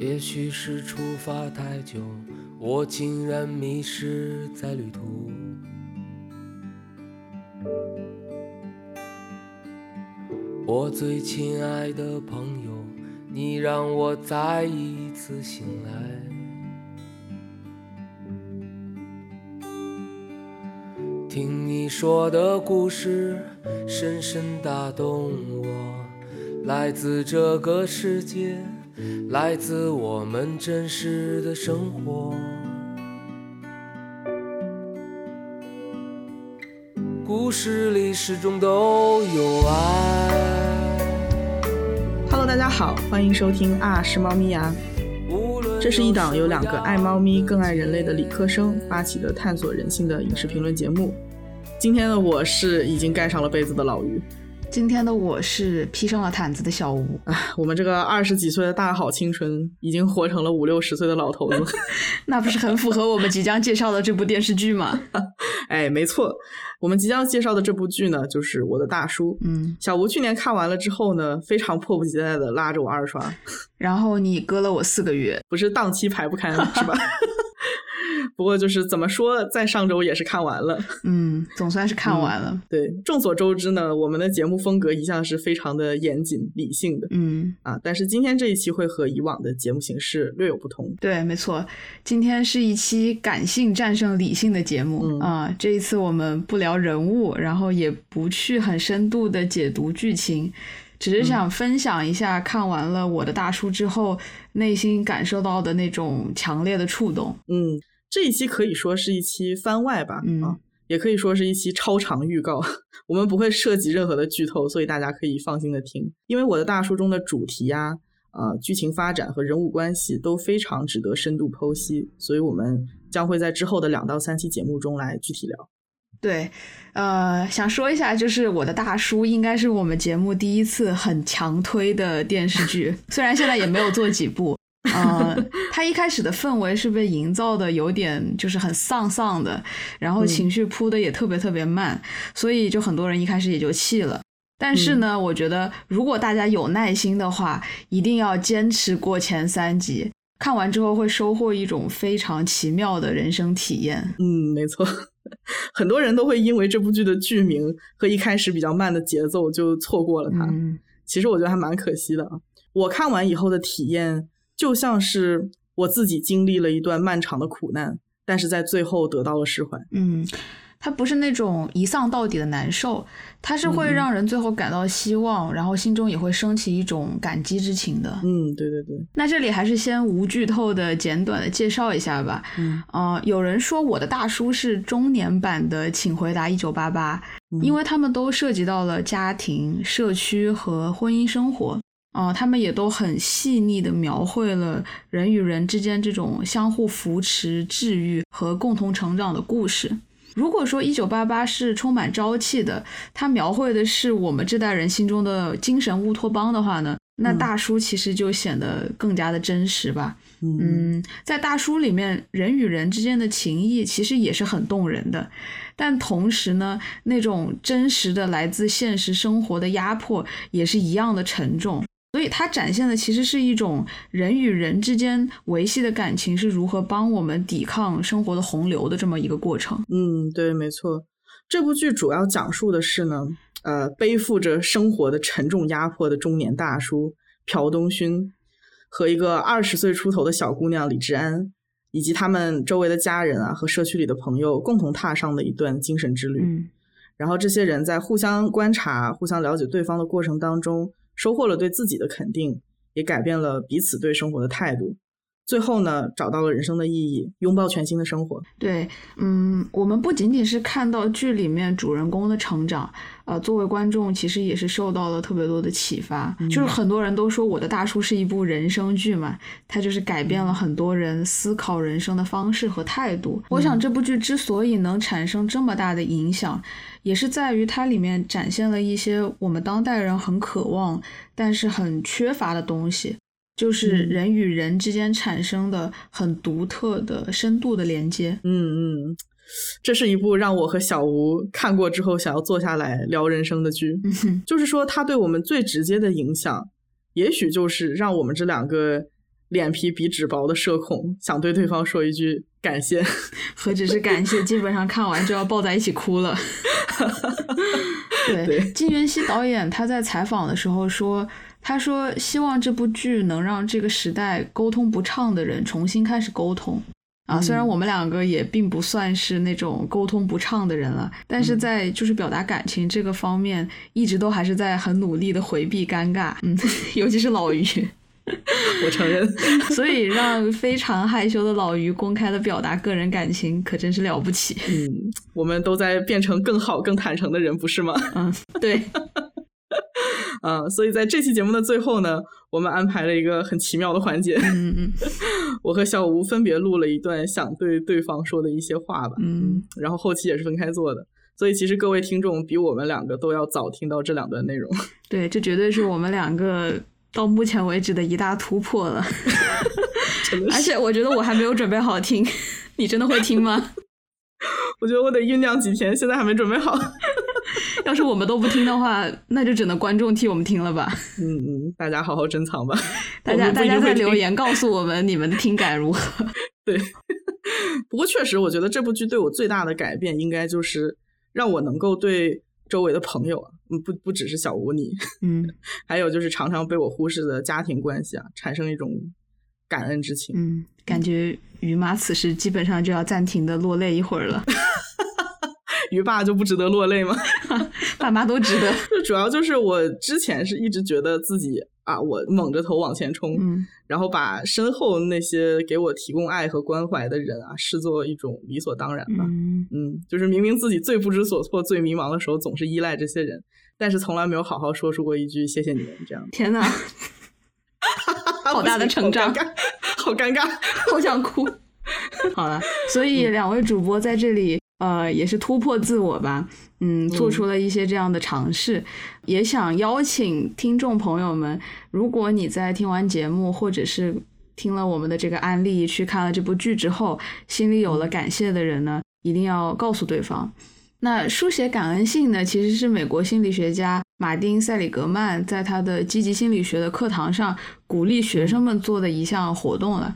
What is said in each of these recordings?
也许是出发太久，我竟然迷失在旅途。我最亲爱的朋友，你让我再一次醒来。听你说的故事，深深打动我。来自这个世界，来自我们真实的生活。故事里始终都有爱。Hello，大家好，欢迎收听啊是猫咪呀。这是一档由两个爱猫咪更爱人类的理科生发起的探索人性的影视评论节目。今天的我是已经盖上了被子的老于，今天的我是披上了毯子的小吴。哎，我们这个二十几岁的大好青春，已经活成了五六十岁的老头子，那不是很符合我们即将介绍的这部电视剧吗？哎，没错，我们即将介绍的这部剧呢，就是《我的大叔》。嗯，小吴去年看完了之后呢，非常迫不及待的拉着我二刷，然后你割了我四个月，不是档期排不开是吧？不过就是怎么说，在上周也是看完了，嗯，总算是看完了。对，众所周知呢，我们的节目风格一向是非常的严谨理性的，嗯啊，但是今天这一期会和以往的节目形式略有不同。对，没错，今天是一期感性战胜理性的节目啊。这一次我们不聊人物，然后也不去很深度的解读剧情，只是想分享一下看完了《我的大叔》之后内心感受到的那种强烈的触动。嗯。这一期可以说是一期番外吧，啊，也可以说是一期超长预告。我们不会涉及任何的剧透，所以大家可以放心的听。因为我的大书中的主题呀，呃，剧情发展和人物关系都非常值得深度剖析，所以我们将会在之后的两到三期节目中来具体聊。对，呃，想说一下，就是我的大叔应该是我们节目第一次很强推的电视剧，虽然现在也没有做几部。嗯，他一开始的氛围是被营造的有点就是很丧丧的，然后情绪铺的也特别特别慢，所以就很多人一开始也就弃了。但是呢，我觉得如果大家有耐心的话，一定要坚持过前三集，看完之后会收获一种非常奇妙的人生体验。嗯，没错，很多人都会因为这部剧的剧名和一开始比较慢的节奏就错过了它。其实我觉得还蛮可惜的啊。我看完以后的体验。就像是我自己经历了一段漫长的苦难，但是在最后得到了释怀。嗯，它不是那种一丧到底的难受，它是会让人最后感到希望，然后心中也会升起一种感激之情的。嗯，对对对。那这里还是先无剧透的简短的介绍一下吧。嗯，呃，有人说我的大叔是中年版的《请回答一九八八》，因为他们都涉及到了家庭、社区和婚姻生活。啊，他们也都很细腻的描绘了人与人之间这种相互扶持、治愈和共同成长的故事。如果说《一九八八》是充满朝气的，它描绘的是我们这代人心中的精神乌托邦的话呢，那大叔其实就显得更加的真实吧。嗯，在大叔里面，人与人之间的情谊其实也是很动人的，但同时呢，那种真实的来自现实生活的压迫也是一样的沉重。所以它展现的其实是一种人与人之间维系的感情是如何帮我们抵抗生活的洪流的这么一个过程。嗯，对，没错。这部剧主要讲述的是呢，呃，背负着生活的沉重压迫的中年大叔朴东勋和一个二十岁出头的小姑娘李治安，以及他们周围的家人啊和社区里的朋友共同踏上的一段精神之旅。嗯，然后这些人在互相观察、互相了解对方的过程当中。收获了对自己的肯定，也改变了彼此对生活的态度。最后呢，找到了人生的意义，拥抱全新的生活。对，嗯，我们不仅仅是看到剧里面主人公的成长，呃，作为观众其实也是受到了特别多的启发。就是很多人都说我的大叔是一部人生剧嘛，它就是改变了很多人思考人生的方式和态度。我想这部剧之所以能产生这么大的影响，也是在于它里面展现了一些我们当代人很渴望但是很缺乏的东西。就是人与人之间产生的很独特的深度的连接。嗯嗯，这是一部让我和小吴看过之后想要坐下来聊人生的剧。就是说，它对我们最直接的影响，也许就是让我们这两个脸皮比纸薄的社恐，想对对方说一句感谢，何止是感谢，基本上看完就要抱在一起哭了。对，金元熙导演他在采访的时候说，他说希望这部剧能让这个时代沟通不畅的人重新开始沟通。啊，虽然我们两个也并不算是那种沟通不畅的人了，但是在就是表达感情这个方面，一直都还是在很努力的回避尴尬。嗯，尤其是老于，我承认。所以让非常害羞的老于公开的表达个人感情，可真是了不起。嗯，我们都在变成更好、更坦诚的人，不是吗？嗯，对。嗯，所以在这期节目的最后呢，我们安排了一个很奇妙的环节。嗯嗯，我和小吴分别录了一段想对对方说的一些话吧。嗯，然后后期也是分开做的，所以其实各位听众比我们两个都要早听到这两段内容。对，这绝对是我们两个到目前为止的一大突破了。而且我觉得我还没有准备好听，你真的会听吗？我觉得我得酝酿几天，现在还没准备好。要是我们都不听的话，那就只能观众替我们听了吧。嗯嗯，大家好好珍藏吧。大家大家在留言告诉我们你们的听感如何。对，不过确实，我觉得这部剧对我最大的改变，应该就是让我能够对周围的朋友，嗯，不不只是小吴你，嗯，还有就是常常被我忽视的家庭关系啊，产生一种感恩之情。嗯，感觉于妈此时基本上就要暂停的落泪一会儿了。于爸就不值得落泪吗？爸妈都值得。就主要就是我之前是一直觉得自己啊，我猛着头往前冲，然后把身后那些给我提供爱和关怀的人啊，视作一种理所当然吧。嗯，就是明明自己最不知所措、最迷茫的时候，总是依赖这些人，但是从来没有好好说出过一句谢谢你们这样。天哪，好大的成长，好尴尬，好想哭。好了，所以两位主播在这里。呃，也是突破自我吧，嗯，做出了一些这样的尝试，也想邀请听众朋友们，如果你在听完节目，或者是听了我们的这个案例，去看了这部剧之后，心里有了感谢的人呢，一定要告诉对方。那书写感恩信呢，其实是美国心理学家马丁·塞里格曼在他的积极心理学的课堂上鼓励学生们做的一项活动了。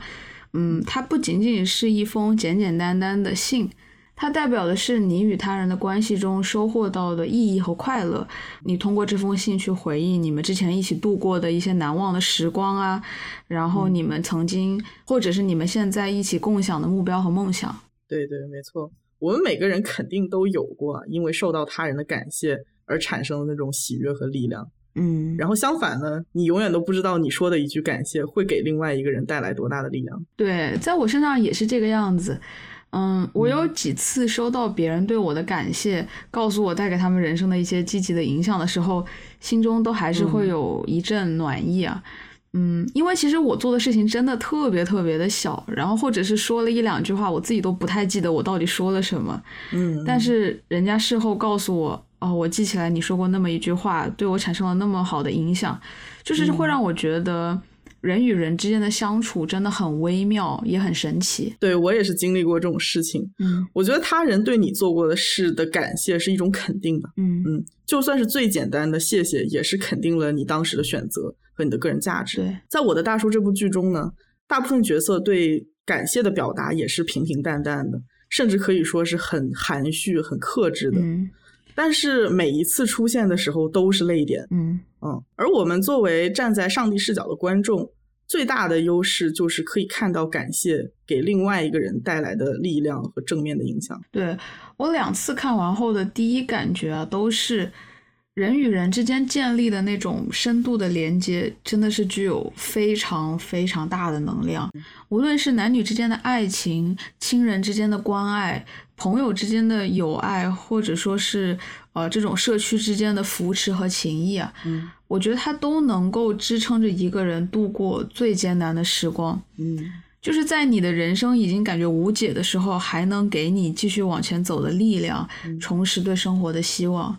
嗯，它不仅仅是一封简简单单的信。它代表的是你与他人的关系中收获到的意义和快乐。你通过这封信去回忆你们之前一起度过的一些难忘的时光啊，然后你们曾经或者是你们现在一起共享的目标和梦想。对对，没错，我们每个人肯定都有过因为受到他人的感谢而产生的那种喜悦和力量。嗯，然后相反呢，你永远都不知道你说的一句感谢会给另外一个人带来多大的力量。对，在我身上也是这个样子。嗯，我有几次收到别人对我的感谢，告诉我带给他们人生的一些积极的影响的时候，心中都还是会有一阵暖意啊。嗯，因为其实我做的事情真的特别特别的小，然后或者是说了一两句话，我自己都不太记得我到底说了什么。嗯，但是人家事后告诉我，哦，我记起来你说过那么一句话，对我产生了那么好的影响，就是会让我觉得。人与人之间的相处真的很微妙，也很神奇。对我也是经历过这种事情。嗯，我觉得他人对你做过的事的感谢是一种肯定吧。嗯嗯，就算是最简单的谢谢，也是肯定了你当时的选择和你的个人价值。对，在我的大叔这部剧中呢，大部分角色对感谢的表达也是平平淡淡的，甚至可以说是很含蓄、很克制的。嗯，但是每一次出现的时候都是泪点。嗯嗯，而我们作为站在上帝视角的观众。最大的优势就是可以看到感谢给另外一个人带来的力量和正面的影响。对我两次看完后的第一感觉啊，都是人与人之间建立的那种深度的连接，真的是具有非常非常大的能量。无论是男女之间的爱情、亲人之间的关爱、朋友之间的友爱，或者说是呃这种社区之间的扶持和情谊啊。嗯。我觉得它都能够支撑着一个人度过最艰难的时光，嗯，就是在你的人生已经感觉无解的时候，还能给你继续往前走的力量，重拾对生活的希望。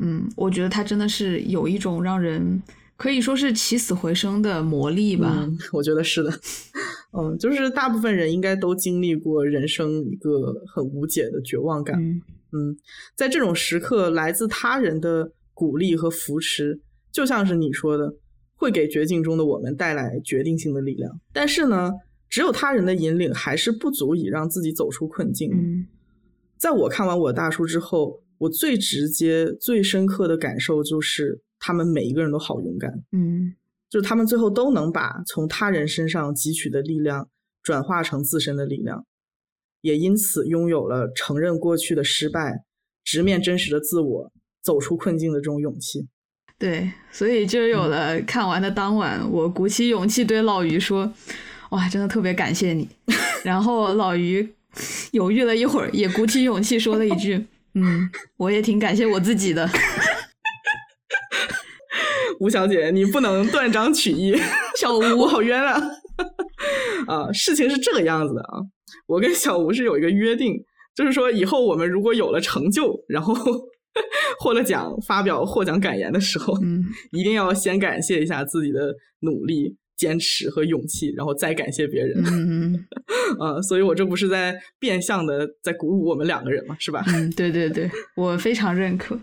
嗯，我觉得它真的是有一种让人可以说是起死回生的魔力吧。我觉得是的，嗯，就是大部分人应该都经历过人生一个很无解的绝望感，嗯，在这种时刻，来自他人的鼓励和扶持。就像是你说的，会给绝境中的我们带来决定性的力量。但是呢，只有他人的引领还是不足以让自己走出困境。嗯，在我看完我大叔之后，我最直接、最深刻的感受就是，他们每一个人都好勇敢。嗯，就是他们最后都能把从他人身上汲取的力量转化成自身的力量，也因此拥有了承认过去的失败、直面真实的自我、走出困境的这种勇气。对，所以就有了看完的当晚，我鼓起勇气对老于说：“哇，真的特别感谢你。”然后老于 犹豫了一会儿，也鼓起勇气说了一句：“嗯，我也挺感谢我自己的。”吴小姐，你不能断章取义，小吴好冤啊！啊，事情是这个样子的啊，我跟小吴是有一个约定，就是说以后我们如果有了成就，然后。获了奖，发表获奖感言的时候，嗯，一定要先感谢一下自己的努力、坚持和勇气，然后再感谢别人。嗯，啊，所以我这不是在变相的在鼓舞我们两个人嘛，是吧？嗯，对对对，我非常认可。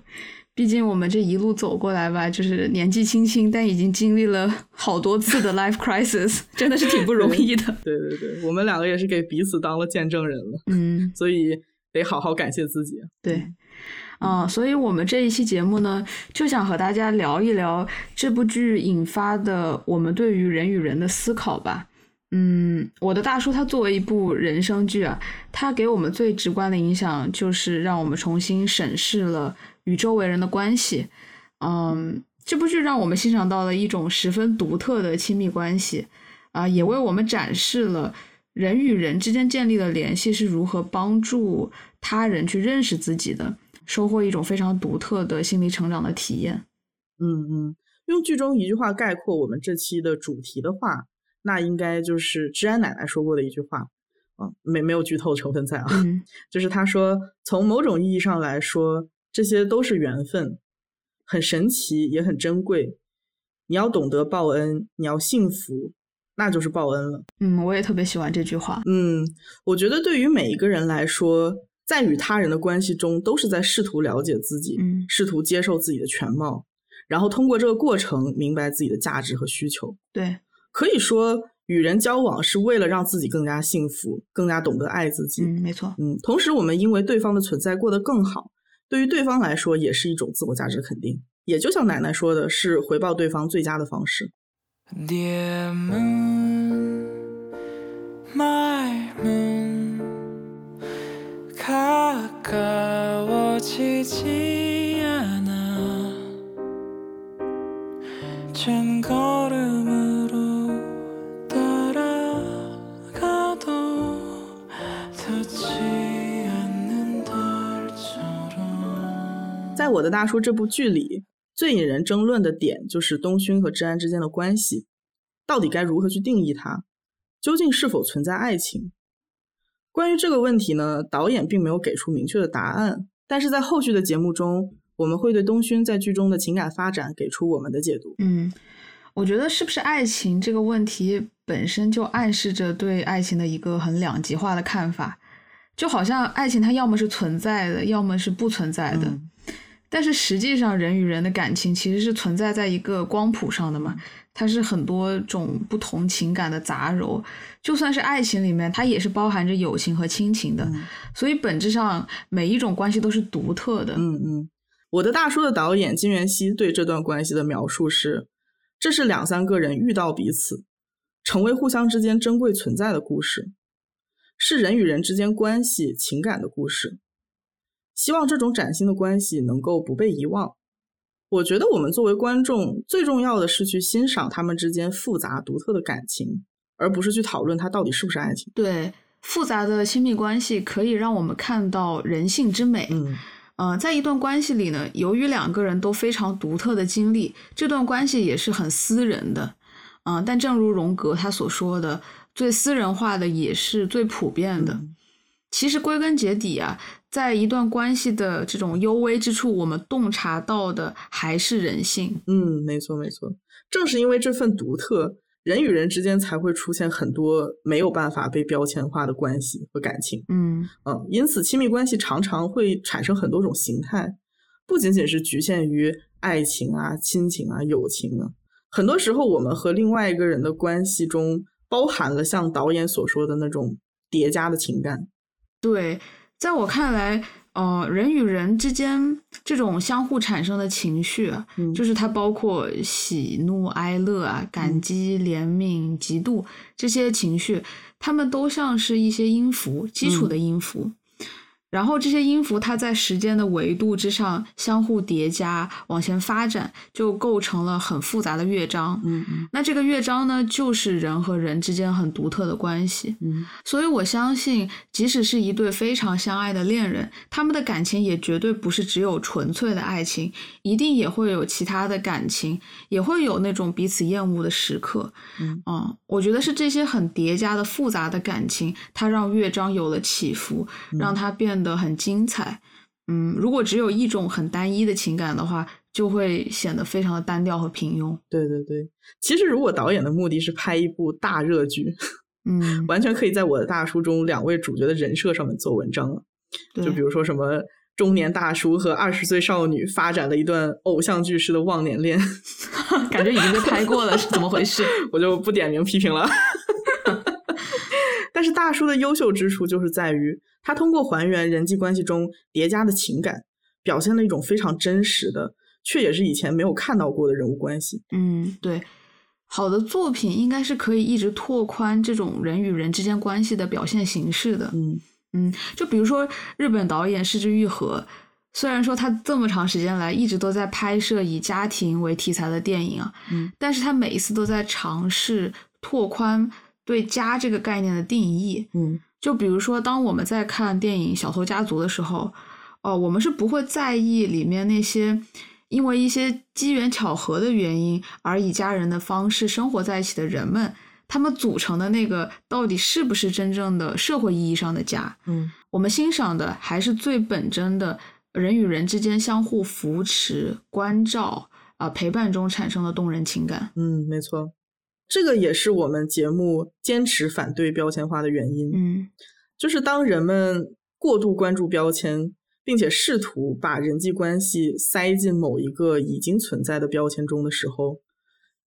毕竟我们这一路走过来吧，就是年纪轻轻，但已经经历了好多次的 life crisis，真的是挺不容易的。对对对，我们两个也是给彼此当了见证人了。嗯，所以得好好感谢自己。对。啊，所以我们这一期节目呢，就想和大家聊一聊这部剧引发的我们对于人与人的思考吧。嗯，我的大叔他作为一部人生剧啊，他给我们最直观的影响就是让我们重新审视了与周围人的关系。嗯，这部剧让我们欣赏到了一种十分独特的亲密关系啊，也为我们展示了人与人之间建立的联系是如何帮助他人去认识自己的。收获一种非常独特的心理成长的体验。嗯嗯，用剧中一句话概括我们这期的主题的话，那应该就是治安奶奶说过的一句话。啊，没没有剧透成分在啊，就是她说，从某种意义上来说，这些都是缘分，很神奇也很珍贵。你要懂得报恩，你要幸福，那就是报恩了。嗯，我也特别喜欢这句话。嗯，我觉得对于每一个人来说。在与他人的关系中，都是在试图了解自己，试图接受自己的全貌，然后通过这个过程明白自己的价值和需求。对，可以说与人交往是为了让自己更加幸福，更加懂得爱自己。嗯，没错。嗯，同时我们因为对方的存在过得更好，对于对方来说也是一种自我价值肯定。也就像奶奶说的，是回报对方最佳的方式。Dear moon, my moon. 在我的大叔这部剧里，最引人争论的点就是东勋和治安之间的关系，到底该如何去定义它？究竟是否存在爱情？关于这个问题呢，导演并没有给出明确的答案，但是在后续的节目中，我们会对东勋在剧中的情感发展给出我们的解读。嗯，我觉得是不是爱情这个问题本身就暗示着对爱情的一个很两极化的看法，就好像爱情它要么是存在的，要么是不存在的。但是实际上，人与人的感情其实是存在在一个光谱上的嘛。它是很多种不同情感的杂糅，就算是爱情里面，它也是包含着友情和亲情的。所以本质上每一种关系都是独特的。嗯嗯，我的大叔的导演金元熙对这段关系的描述是：这是两三个人遇到彼此，成为互相之间珍贵存在的故事，是人与人之间关系情感的故事。希望这种崭新的关系能够不被遗忘。我觉得我们作为观众，最重要的是去欣赏他们之间复杂独特的感情，而不是去讨论它到底是不是爱情。对，复杂的亲密关系可以让我们看到人性之美。嗯，呃，在一段关系里呢，由于两个人都非常独特的经历，这段关系也是很私人的。嗯，但正如荣格他所说的，最私人化的也是最普遍的。其实归根结底啊。在一段关系的这种幽微之处，我们洞察到的还是人性。嗯，没错没错，正是因为这份独特，人与人之间才会出现很多没有办法被标签化的关系和感情。嗯嗯，因此亲密关系常常会产生很多种形态，不仅仅是局限于爱情啊、亲情啊、友情啊，很多时候，我们和另外一个人的关系中包含了像导演所说的那种叠加的情感。对，在我看来。呃，人与人之间这种相互产生的情绪，嗯，就是它包括喜怒哀乐啊，感激、怜悯、嫉妒这些情绪，他们都像是一些音符，基础的音符。然后这些音符，它在时间的维度之上相互叠加，往前发展，就构成了很复杂的乐章。嗯嗯。那这个乐章呢，就是人和人之间很独特的关系。嗯。所以我相信，即使是一对非常相爱的恋人，他们的感情也绝对不是只有纯粹的爱情，一定也会有其他的感情，也会有那种彼此厌恶的时刻。嗯。嗯，我觉得是这些很叠加的复杂的感情，它让乐章有了起伏，让它变。的很精彩，嗯，如果只有一种很单一的情感的话，就会显得非常的单调和平庸。对对对，其实如果导演的目的是拍一部大热剧，嗯，完全可以在我的大叔中两位主角的人设上面做文章了。就比如说什么中年大叔和二十岁少女发展了一段偶像剧式的忘年恋，感觉已经被拍过了，是怎么回事？我就不点名批评了。但是大叔的优秀之处就是在于。他通过还原人际关系中叠加的情感，表现了一种非常真实的，却也是以前没有看到过的人物关系。嗯，对，好的作品应该是可以一直拓宽这种人与人之间关系的表现形式的。嗯嗯，就比如说日本导演市之愈合，虽然说他这么长时间来一直都在拍摄以家庭为题材的电影啊，嗯，但是他每一次都在尝试拓宽对家这个概念的定义。嗯。就比如说，当我们在看电影《小偷家族》的时候，哦，我们是不会在意里面那些因为一些机缘巧合的原因而以家人的方式生活在一起的人们，他们组成的那个到底是不是真正的社会意义上的家？嗯，我们欣赏的还是最本真的人与人之间相互扶持、关照啊陪伴中产生的动人情感。嗯，没错。这个也是我们节目坚持反对标签化的原因。嗯，就是当人们过度关注标签，并且试图把人际关系塞进某一个已经存在的标签中的时候，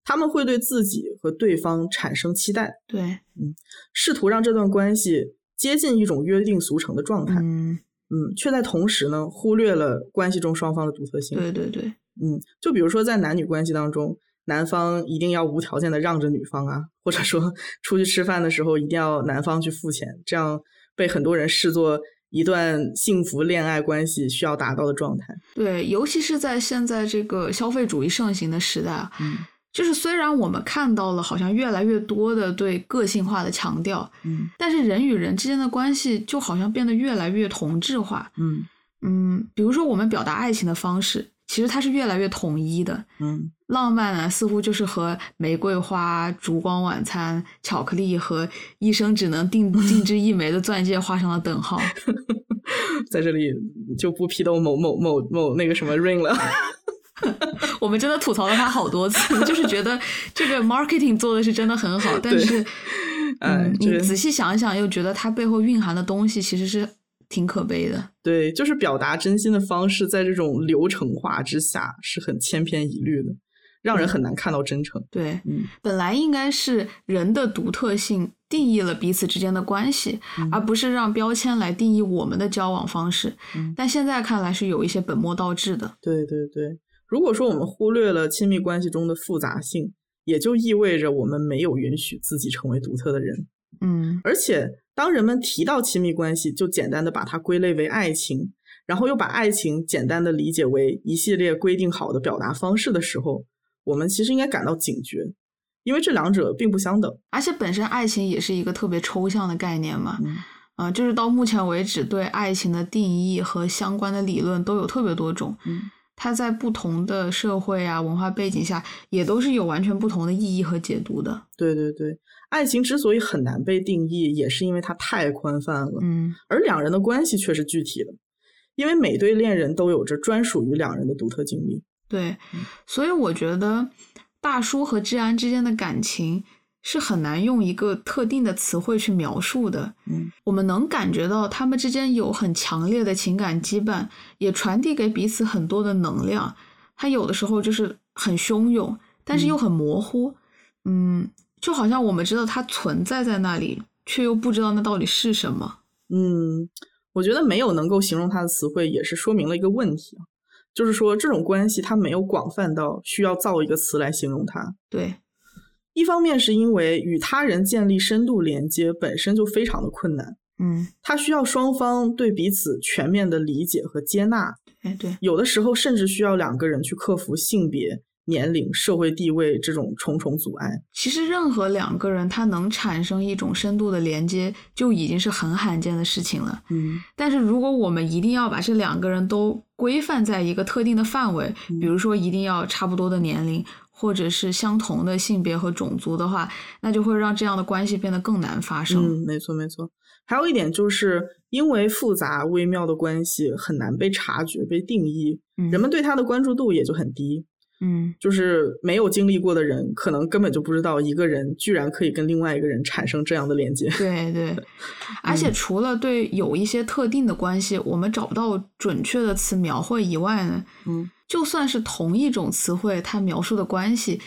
他们会对自己和对方产生期待。对，嗯，试图让这段关系接近一种约定俗成的状态。嗯嗯，却在同时呢，忽略了关系中双方的独特性。对对对，嗯，就比如说在男女关系当中。男方一定要无条件的让着女方啊，或者说 出去吃饭的时候一定要男方去付钱，这样被很多人视作一段幸福恋爱关系需要达到的状态。对，尤其是在现在这个消费主义盛行的时代，嗯，就是虽然我们看到了好像越来越多的对个性化的强调，嗯，但是人与人之间的关系就好像变得越来越同质化，嗯嗯，比如说我们表达爱情的方式。其实它是越来越统一的，嗯，浪漫呢似乎就是和玫瑰花、烛光晚餐、巧克力和一生只能定 定制一枚的钻戒画上了等号。在这里就不批斗某某某某那个什么 ring 了。我们真的吐槽了他好多次，就是觉得这个 marketing 做的是真的很好，但是，嗯，你仔细想想，又觉得它背后蕴含的东西其实是。挺可悲的，对，就是表达真心的方式，在这种流程化之下是很千篇一律的，让人很难看到真诚。对，嗯，本来应该是人的独特性定义了彼此之间的关系，而不是让标签来定义我们的交往方式。但现在看来是有一些本末倒置的。对对对，如果说我们忽略了亲密关系中的复杂性，也就意味着我们没有允许自己成为独特的人。嗯，而且当人们提到亲密关系，就简单的把它归类为爱情，然后又把爱情简单的理解为一系列规定好的表达方式的时候，我们其实应该感到警觉，因为这两者并不相等。而且本身爱情也是一个特别抽象的概念嘛，嗯，就是到目前为止对爱情的定义和相关的理论都有特别多种，嗯，它在不同的社会啊文化背景下，也都是有完全不同的意义和解读的。对对对。爱情之所以很难被定义，也是因为它太宽泛了。嗯，而两人的关系却是具体的，因为每对恋人都有着专属于两人的独特经历。对，所以我觉得大叔和治安之间的感情是很难用一个特定的词汇去描述的。嗯，我们能感觉到他们之间有很强烈的情感羁绊，也传递给彼此很多的能量。他有的时候就是很汹涌。但是又很模糊。嗯，就好像我们知道它存在在那里，却又不知道那到底是什么。嗯，我觉得没有能够形容它的词汇，也是说明了一个问题啊，就是说这种关系它没有广泛到需要造一个词来形容它。对，一方面是因为与他人建立深度连接本身就非常的困难。嗯，它需要双方对彼此全面的理解和接纳。哎，对，有的时候甚至需要两个人去克服性别。年龄、社会地位这种重重阻碍，其实任何两个人他能产生一种深度的连接，就已经是很罕见的事情了。嗯，但是如果我们一定要把这两个人都规范在一个特定的范围，比如说一定要差不多的年龄，或者是相同的性别和种族的话，那就会让这样的关系变得更难发生。嗯，没错没错。还有一点就是因为复杂微妙的关系很难被察觉、被定义，人们对他的关注度也就很低。嗯，就是没有经历过的人，可能根本就不知道一个人居然可以跟另外一个人产生这样的连接。对对，而且除了对有一些特定的关系，我们找不到准确的词描绘以外呢，嗯，就算是同一种词汇，它描述的关系，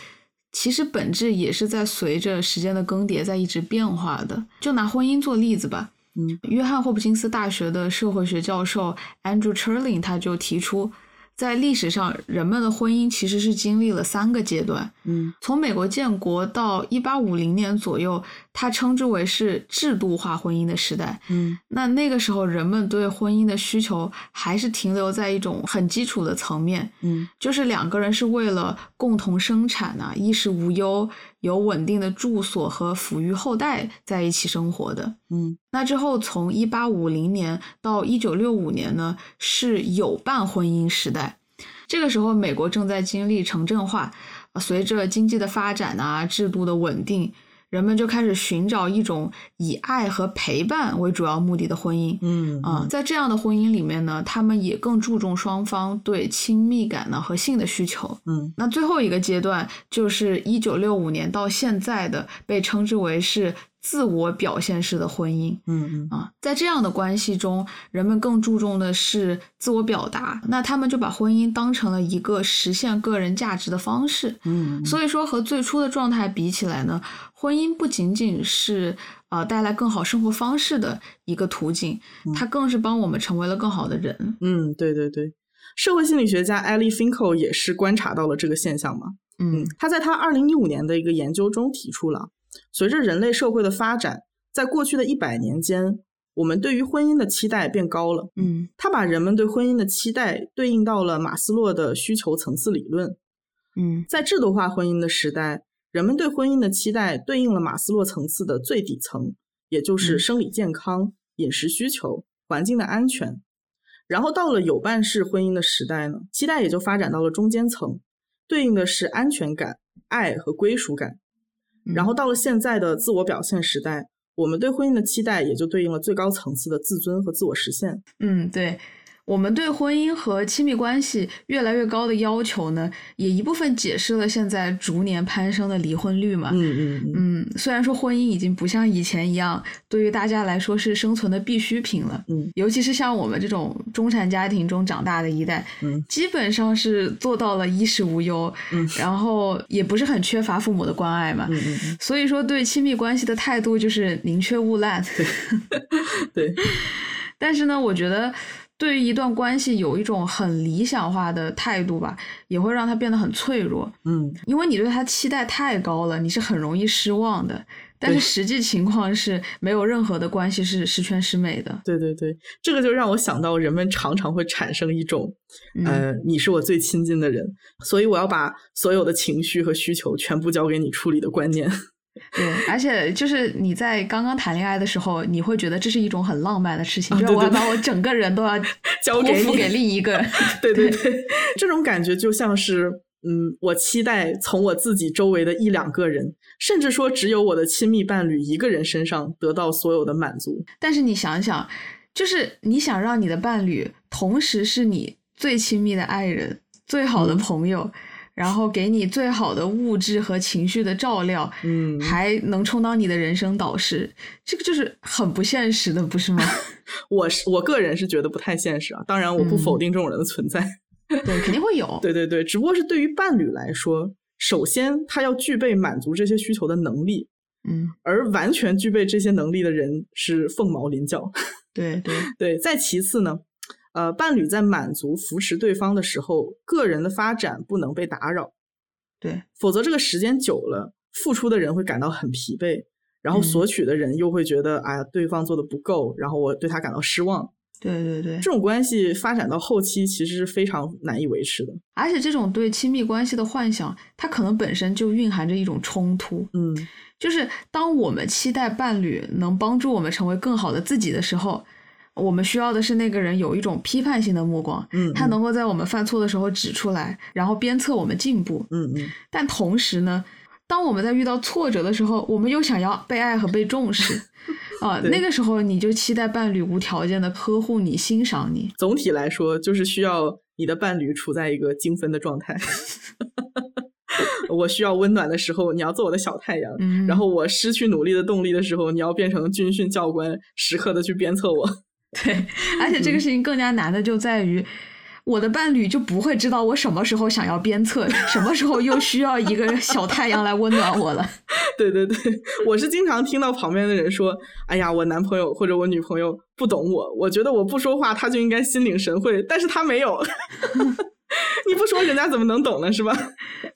其实本质也是在随着时间的更迭在一直变化的。就拿婚姻做例子吧，嗯，约翰霍普金斯大学的社会学教授 Andrew Cherling 他就提出。在历史上，人们的婚姻其实是经历了三个阶段。嗯，从美国建国到一八五零年左右，他称之为是制度化婚姻的时代。嗯，那那个时候，人们对婚姻的需求还是停留在一种很基础的层面。嗯，就是两个人是为了共同生产啊，衣食无忧。有稳定的住所和抚育后代在一起生活的，嗯，那之后从一八五零年到一九六五年呢，是有伴婚姻时代。这个时候，美国正在经历城镇化，随着经济的发展啊，制度的稳定。人们就开始寻找一种以爱和陪伴为主要目的的婚姻，嗯啊，在这样的婚姻里面呢，他们也更注重双方对亲密感呢和性的需求，嗯，那最后一个阶段就是一九六五年到现在的被称之为是。自我表现式的婚姻，嗯嗯啊，在这样的关系中，人们更注重的是自我表达，那他们就把婚姻当成了一个实现个人价值的方式，嗯，所以说和最初的状态比起来呢，婚姻不仅仅是呃带来更好生活方式的一个途径，它更是帮我们成为了更好的人。嗯，对对对，社会心理学家 Ellie Finkel 也是观察到了这个现象嘛，嗯，他在他二零一五年的一个研究中提出了。随着人类社会的发展，在过去的一百年间，我们对于婚姻的期待变高了。嗯，他把人们对婚姻的期待对应到了马斯洛的需求层次理论。嗯，在制度化婚姻的时代，人们对婚姻的期待对应了马斯洛层次的最底层，也就是生理健康、饮食需求、环境的安全。然后到了有伴式婚姻的时代呢，期待也就发展到了中间层，对应的是安全感、爱和归属感。然后到了现在的自我表现时代，我们对婚姻的期待也就对应了最高层次的自尊和自我实现。嗯，对。我们对婚姻和亲密关系越来越高的要求呢，也一部分解释了现在逐年攀升的离婚率嘛。嗯嗯嗯。虽然说婚姻已经不像以前一样，对于大家来说是生存的必需品了。嗯。尤其是像我们这种中产家庭中长大的一代，嗯，基本上是做到了衣食无忧，嗯，然后也不是很缺乏父母的关爱嘛。嗯嗯。所以说，对亲密关系的态度就是宁缺毋滥。对。但是呢，我觉得。对于一段关系有一种很理想化的态度吧，也会让他变得很脆弱。嗯，因为你对他期待太高了，你是很容易失望的。但是实际情况是，没有任何的关系是十全十美的。对对对，这个就让我想到，人们常常会产生一种，呃，你是我最亲近的人，所以我要把所有的情绪和需求全部交给你处理的观念。对，而且就是你在刚刚谈恋爱的时候，你会觉得这是一种很浪漫的事情，就是我要把我整个人都要 交给你给另一个人。对 对对，这种感觉就像是，嗯，我期待从我自己周围的一两个人，甚至说只有我的亲密伴侣一个人身上得到所有的满足。但是你想想，就是你想让你的伴侣同时是你最亲密的爱人、最好的朋友。然后给你最好的物质和情绪的照料，嗯，还能充当你的人生导师，这个就是很不现实的，不是吗？我是我个人是觉得不太现实啊，当然我不否定这种人的存在，对，肯定会有，对对对，只不过是对于伴侣来说，首先他要具备满足这些需求的能力，嗯，而完全具备这些能力的人是凤毛麟角。对对 对，再其次呢，呃，伴侣在满足扶持对方的时候，个人的发展不能被打扰，对，否则这个时间久了，付出的人会感到很疲惫，然后索取的人又会觉得，哎呀，对方做的不够，然后我对他感到失望。对对对，这种关系发展到后期，其实是非常难以维持的。而且，这种对亲密关系的幻想，它可能本身就蕴含着一种冲突。嗯，就是当我们期待伴侣能帮助我们成为更好的自己的时候，我们需要的是那个人有一种批判性的目光，嗯，他能够在我们犯错的时候指出来，然后鞭策我们进步。嗯嗯。但同时呢，当我们在遇到挫折的时候，我们又想要被爱和被重视。啊，那个时候你就期待伴侣无条件的呵护你、欣赏你。总体来说，就是需要你的伴侣处在一个精分的状态。我需要温暖的时候，你要做我的小太阳；然后我失去努力的动力的时候，你要变成军训教官，时刻的去鞭策我。对，而且这个事情更加难的就在于。我的伴侣就不会知道我什么时候想要鞭策，什么时候又需要一个小太阳来温暖我了。对对对，我是经常听到旁边的人说：“哎呀，我男朋友或者我女朋友不懂我，我觉得我不说话他就应该心领神会，但是他没有。你不说人家怎么能懂呢？是吧？”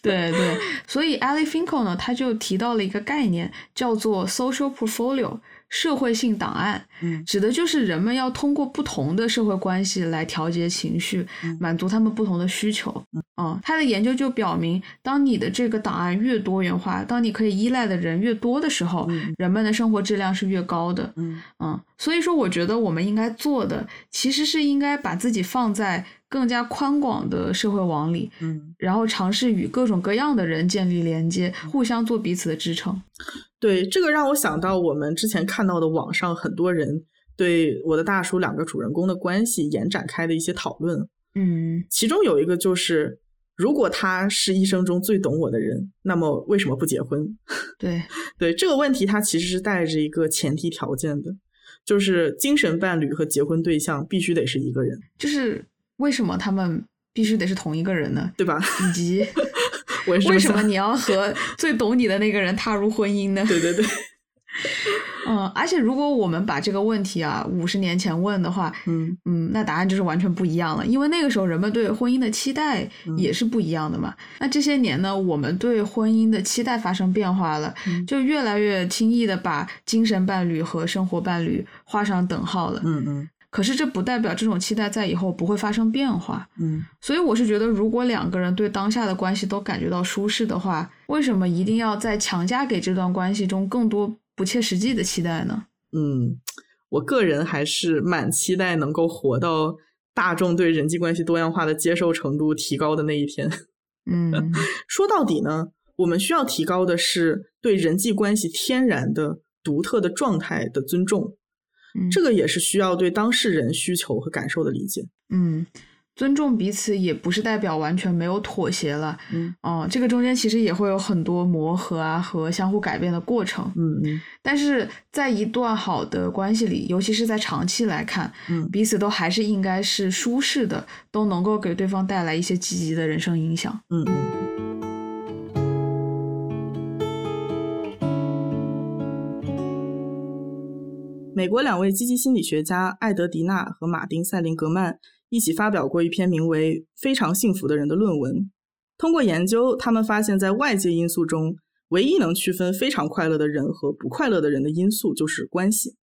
对对，所以 Ali Finkel 呢，他就提到了一个概念，叫做 social portfolio。社会性档案，嗯，指的就是人们要通过不同的社会关系来调节情绪，满足他们不同的需求。嗯，他的研究就表明，当你的这个档案越多元化，当你可以依赖的人越多的时候，人们的生活质量是越高的。嗯嗯，所以说，我觉得我们应该做的，其实是应该把自己放在更加宽广的社会网里，嗯，然后尝试与各种各样的人建立连接，互相做彼此的支撑。对这个让我想到我们之前看到的网上很多人对我的大叔两个主人公的关系延展开的一些讨论，嗯，其中有一个就是，如果他是一生中最懂我的人，那么为什么不结婚？对对这个问题，它其实是带着一个前提条件的，就是精神伴侣和结婚对象必须得是一个人。就是为什么他们必须得是同一个人呢？对吧？以及。为什么你要和最懂你的那个人踏入婚姻呢？对 对对，嗯，而且如果我们把这个问题啊五十年前问的话，嗯嗯，那答案就是完全不一样了，因为那个时候人们对婚姻的期待也是不一样的嘛。那这些年呢，我们对婚姻的期待发生变化了，就越来越轻易的把精神伴侣和生活伴侣画上等号了。嗯嗯。可是这不代表这种期待在以后不会发生变化，嗯，所以我是觉得，如果两个人对当下的关系都感觉到舒适的话，为什么一定要在强加给这段关系中更多不切实际的期待呢？嗯，我个人还是蛮期待能够活到大众对人际关系多样化的接受程度提高的那一天。嗯，说到底呢，我们需要提高的是对人际关系天然的独特的状态的尊重。这个也是需要对当事人需求和感受的理解。嗯，尊重彼此也不是代表完全没有妥协了。嗯，哦，这个中间其实也会有很多磨合啊和相互改变的过程。嗯嗯。但是在一段好的关系里，尤其是在长期来看，嗯，彼此都还是应该是舒适的，都能够给对方带来一些积极的人生影响。嗯嗯。美国两位积极心理学家艾德迪纳和马丁塞林格曼一起发表过一篇名为《非常幸福的人》的论文。通过研究，他们发现，在外界因素中，唯一能区分非常快乐的人和不快乐的人的因素就是关系。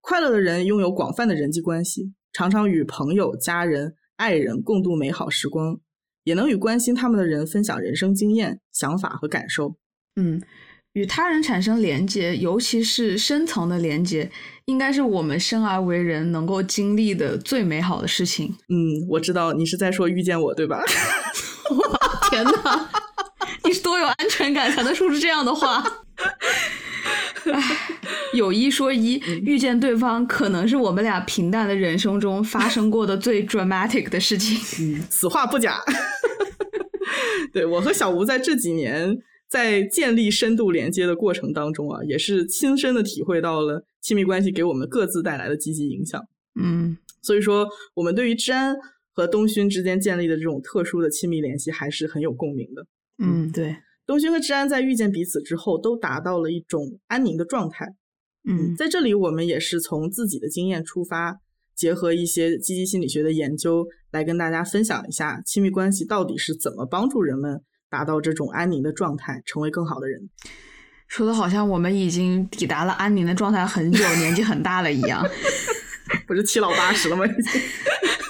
快乐的人拥有广泛的人际关系，常常与朋友、家人、爱人共度美好时光，也能与关心他们的人分享人生经验、想法和感受。嗯。与他人产生连接，尤其是深层的连接，应该是我们生而为人能够经历的最美好的事情。嗯，我知道你是在说遇见我，对吧？天哪，你是多有安全感才能说出这样的话？唉，有一说一，遇见对方可能是我们俩平淡的人生中发生过的最 dramatic 的事情。嗯，此话不假。对我和小吴在这几年。在建立深度连接的过程当中啊，也是亲身的体会到了亲密关系给我们各自带来的积极影响。嗯，所以说我们对于治安和东勋之间建立的这种特殊的亲密联系还是很有共鸣的。嗯，对。东勋和治安在遇见彼此之后，都达到了一种安宁的状态。嗯，在这里我们也是从自己的经验出发，结合一些积极心理学的研究，来跟大家分享一下亲密关系到底是怎么帮助人们达到这种安宁的状态，成为更好的人。说的好像我们已经抵达了安宁的状态很久，年纪很大了一样。不是七老八十了吗？已经。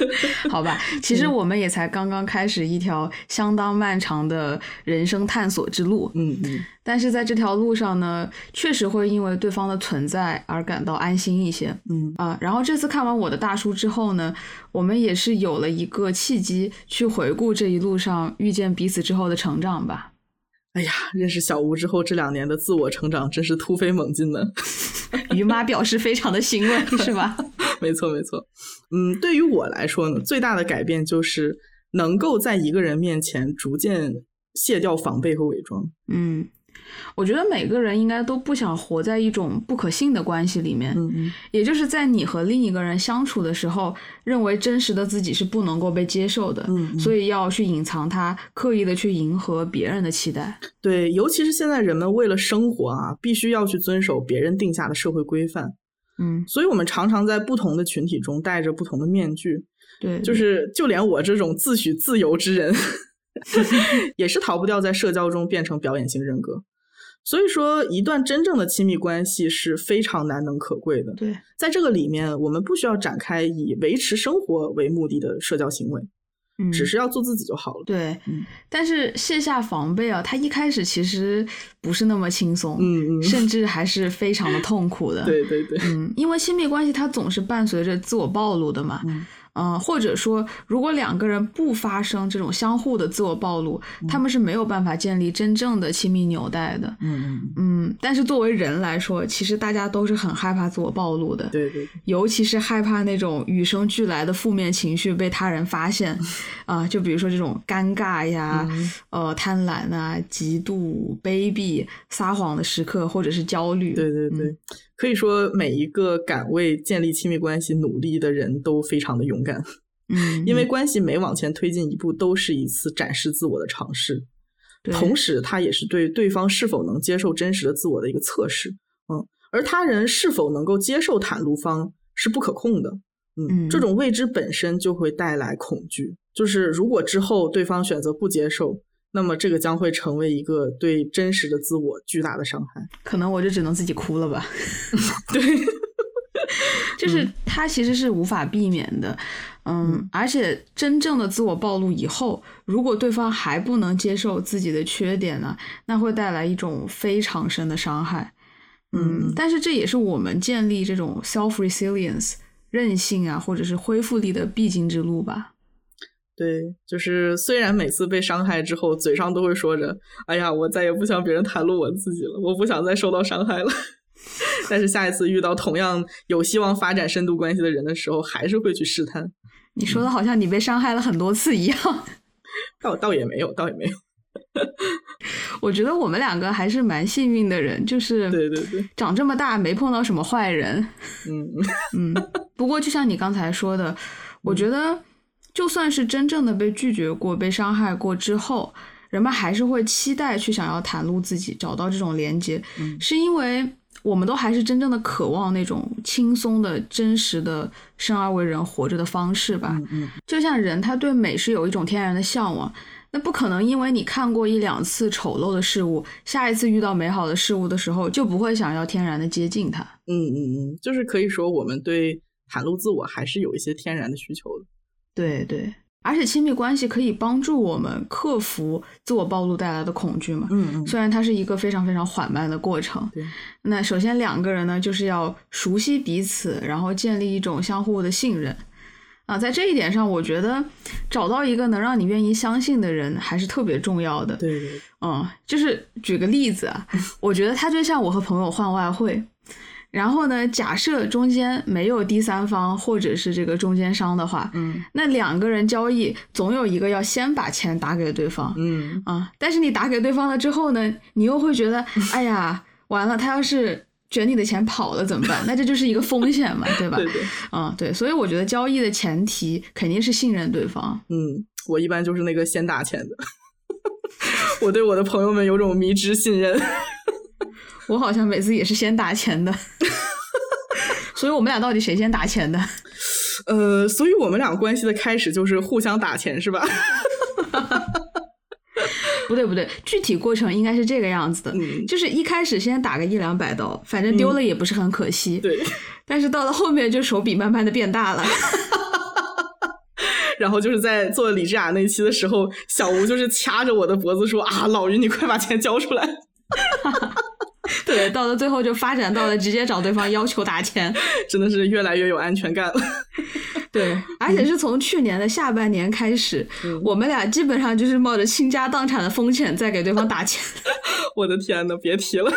好吧，其实我们也才刚刚开始一条相当漫长的人生探索之路。嗯嗯。但是在这条路上呢，确实会因为对方的存在而感到安心一些。嗯啊，然后这次看完我的大叔之后呢，我们也是有了一个契机去回顾这一路上遇见彼此之后的成长吧。哎呀，认识小吴之后，这两年的自我成长真是突飞猛进呢。于妈表示非常的欣慰，是吧？没错，没错。嗯，对于我来说呢，最大的改变就是能够在一个人面前逐渐卸掉防备和伪装。嗯。我觉得每个人应该都不想活在一种不可信的关系里面，嗯嗯，也就是在你和另一个人相处的时候，认为真实的自己是不能够被接受的，嗯，所以要去隐藏它，刻意的去迎合别人的期待。对，尤其是现在人们为了生活啊，必须要去遵守别人定下的社会规范，嗯，所以我们常常在不同的群体中戴着不同的面具，对，就是就连我这种自诩自由之人，也是逃不掉在社交中变成表演型人格。所以说，一段真正的亲密关系是非常难能可贵的。对，在这个里面，我们不需要展开以维持生活为目的的社交行为，嗯，只是要做自己就好了。对，但是卸下防备啊，他一开始其实不是那么轻松，嗯嗯，甚至还是非常的痛苦的。对对对，嗯，因为亲密关系它总是伴随着自我暴露的嘛。嗯。嗯，或者说，如果两个人不发生这种相互的自我暴露，他们是没有办法建立真正的亲密纽带的。嗯嗯嗯。但是作为人来说，其实大家都是很害怕自我暴露的。对对。尤其是害怕那种与生俱来的负面情绪被他人发现，啊，就比如说这种尴尬呀，呃，贪婪啊，嫉妒、卑鄙、撒谎的时刻，或者是焦虑。对对对。可以说，每一个敢为建立亲密关系努力的人都非常的勇敢，嗯，因为关系每往前推进一步，都是一次展示自我的尝试，同时它也是对对方是否能接受真实的自我的一个测试，嗯，而他人是否能够接受袒露方是不可控的，嗯，这种未知本身就会带来恐惧，就是如果之后对方选择不接受。那么，这个将会成为一个对真实的自我巨大的伤害。可能我就只能自己哭了吧。对，就是它其实是无法避免的。嗯，而且真正的自我暴露以后，如果对方还不能接受自己的缺点呢，那会带来一种非常深的伤害。嗯，但是这也是我们建立这种 self resilience 韧性啊，或者是恢复力的必经之路吧。对，就是虽然每次被伤害之后，嘴上都会说着“哎呀，我再也不向别人袒露我自己了，我不想再受到伤害了”，但是下一次遇到同样有希望发展深度关系的人的时候，还是会去试探。你说的好像你被伤害了很多次一样，倒倒也没有，倒也没有。我觉得我们两个还是蛮幸运的人，就是对对对，长这么大没碰到什么坏人。嗯嗯。不过就像你刚才说的，我觉得。就算是真正的被拒绝过、被伤害过之后，人们还是会期待去想要袒露自己，找到这种连接，是因为我们都还是真正的渴望那种轻松的、真实的生而为人活着的方式吧。嗯，就像人他对美是有一种天然的向往，那不可能因为你看过一两次丑陋的事物，下一次遇到美好的事物的时候就不会想要天然的接近它。嗯嗯嗯，就是可以说我们对袒露自我还是有一些天然的需求的。对对，而且亲密关系可以帮助我们克服自我暴露带来的恐惧嘛。嗯嗯。虽然它是一个非常非常缓慢的过程。对。那首先两个人呢，就是要熟悉彼此，然后建立一种相互的信任。啊，在这一点上，我觉得找到一个能让你愿意相信的人还是特别重要的。对对。嗯，就是举个例子啊，我觉得他就像我和朋友换外汇。然后呢？假设中间没有第三方或者是这个中间商的话，嗯，那两个人交易总有一个要先把钱打给对方，嗯啊，但是你打给对方了之后呢，你又会觉得，哎呀，完了，他要是卷你的钱跑了怎么办？那这就是一个风险嘛，对吧？对对，嗯对，所以我觉得交易的前提肯定是信任对方。嗯，我一般就是那个先打钱的。我对我的朋友们有种迷之信任。我好像每次也是先打钱的，所以我们俩到底谁先打钱的？呃，所以我们俩关系的开始就是互相打钱，是吧？不对不对，具体过程应该是这个样子的，就是一开始先打个一两百刀，反正丢了也不是很可惜。对，但是到了后面就手笔慢慢的变大了。然后就是在做李智雅那期的时候，小吴就是掐着我的脖子说：“啊，老于，你快把钱交出来。” 对，到了最后就发展到了直接找对方要求打钱，真的是越来越有安全感了。对，而且是从去年的下半年开始，我们俩基本上就是冒着倾家荡产的风险在给对方打钱。我的天呐，别提了。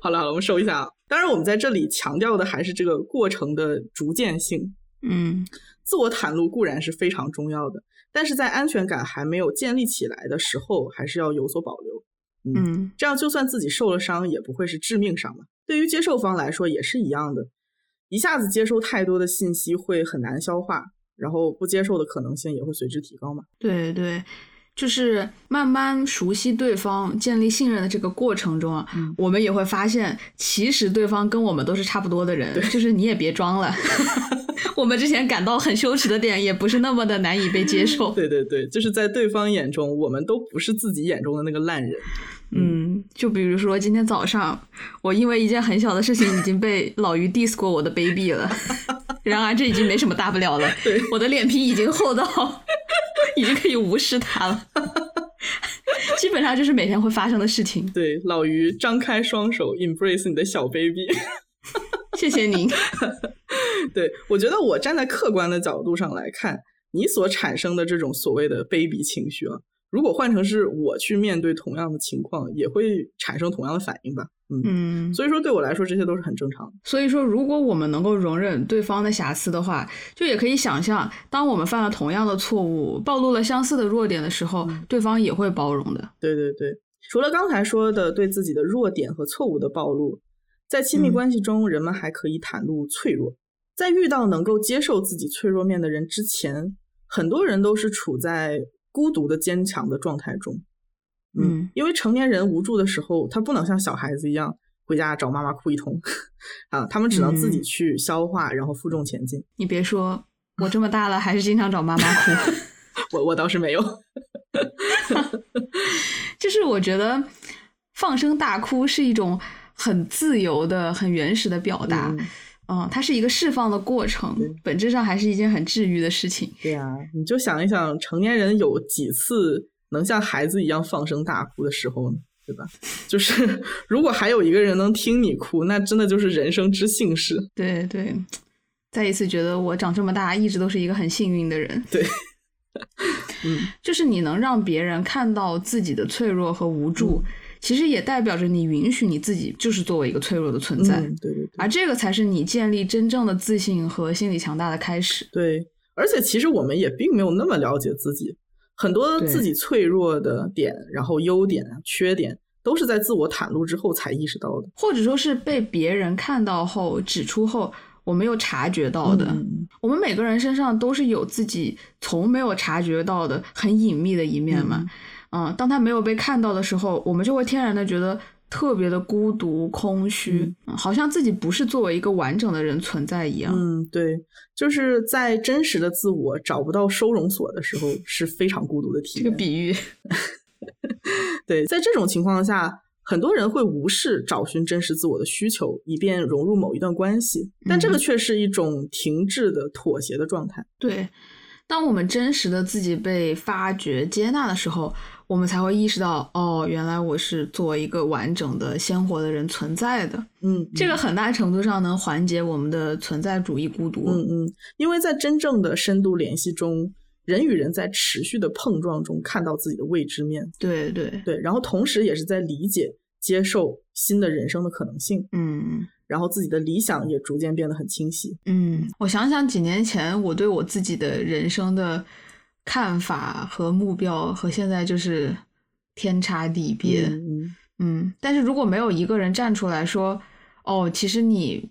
好了好了，我们收一下啊。当然，我们在这里强调的还是这个过程的逐渐性。嗯。自我袒露固然是非常重要的，但是在安全感还没有建立起来的时候，还是要有所保留。嗯，这样就算自己受了伤，也不会是致命伤嘛。对于接受方来说也是一样的，一下子接收太多的信息会很难消化，然后不接受的可能性也会随之提高嘛。对对。就是慢慢熟悉对方、建立信任的这个过程中啊，我们也会发现，其实对方跟我们都是差不多的人。就是你也别装了，我们之前感到很羞耻的点，也不是那么的难以被接受。对对对，就是在对方眼中，我们都不是自己眼中的那个烂人。嗯，就比如说今天早上，我因为一件很小的事情已经被老于 diss 过我的 baby 了。然而这已经没什么大不了了，对我的脸皮已经厚到 已经可以无视他了。基本上就是每天会发生的事情。对，老于张开双手 embrace 你的小 baby，谢谢您。对我觉得我站在客观的角度上来看，你所产生的这种所谓的 baby 情绪啊。如果换成是我去面对同样的情况，也会产生同样的反应吧。嗯，所以说对我来说，这些都是很正常的。所以说，如果我们能够容忍对方的瑕疵的话，就也可以想象，当我们犯了同样的错误，暴露了相似的弱点的时候，对方也会包容的。对对对，除了刚才说的对自己的弱点和错误的暴露，在亲密关系中，人们还可以袒露脆弱。在遇到能够接受自己脆弱面的人之前，很多人都是处在。孤独的坚强的状态中，嗯，因为成年人无助的时候，他不能像小孩子一样回家找妈妈哭一通啊，他们只能自己去消化，然后负重前进。你别说，我这么大了，还是经常找妈妈哭。我我倒是没有，就是我觉得放声大哭是一种很自由的、很原始的表达。嗯，它是一个释放的过程，本质上还是一件很治愈的事情。对啊，你就想一想，成年人有几次能像孩子一样放声大哭的时候呢？对吧？就是 如果还有一个人能听你哭，那真的就是人生之幸事。对对，再一次觉得我长这么大一直都是一个很幸运的人。对，嗯，就是你能让别人看到自己的脆弱和无助。其实也代表着你允许你自己就是作为一个脆弱的存在，对对，而这个才是你建立真正的自信和心理强大的开始。对，而且其实我们也并没有那么了解自己，很多自己脆弱的点，然后优点、缺点，都是在自我袒露之后才意识到的，或者说是被别人看到后指出后，我没有察觉到的。我们每个人身上都是有自己从没有察觉到的很隐秘的一面嘛。嗯，当他没有被看到的时候，我们就会天然的觉得特别的孤独、空虚，好像自己不是作为一个完整的人存在一样。嗯，对，就是在真实的自我找不到收容所的时候，是非常孤独的体验。这个比喻，对，在这种情况下，很多人会无视找寻真实自我的需求，以便融入某一段关系，但这个却是一种停滞的妥协的状态。对，当我们真实的自己被发掘、接纳的时候。我们才会意识到，哦，原来我是作为一个完整的、鲜活的人存在的。嗯，这个很大程度上能缓解我们的存在主义孤独。嗯嗯，因为在真正的深度联系中，人与人在持续的碰撞中看到自己的未知面。对对对，然后同时也是在理解、接受新的人生的可能性。嗯，然后自己的理想也逐渐变得很清晰。嗯，我想想几年前我对我自己的人生的。看法和目标和现在就是天差地别，嗯，但是如果没有一个人站出来说，哦，其实你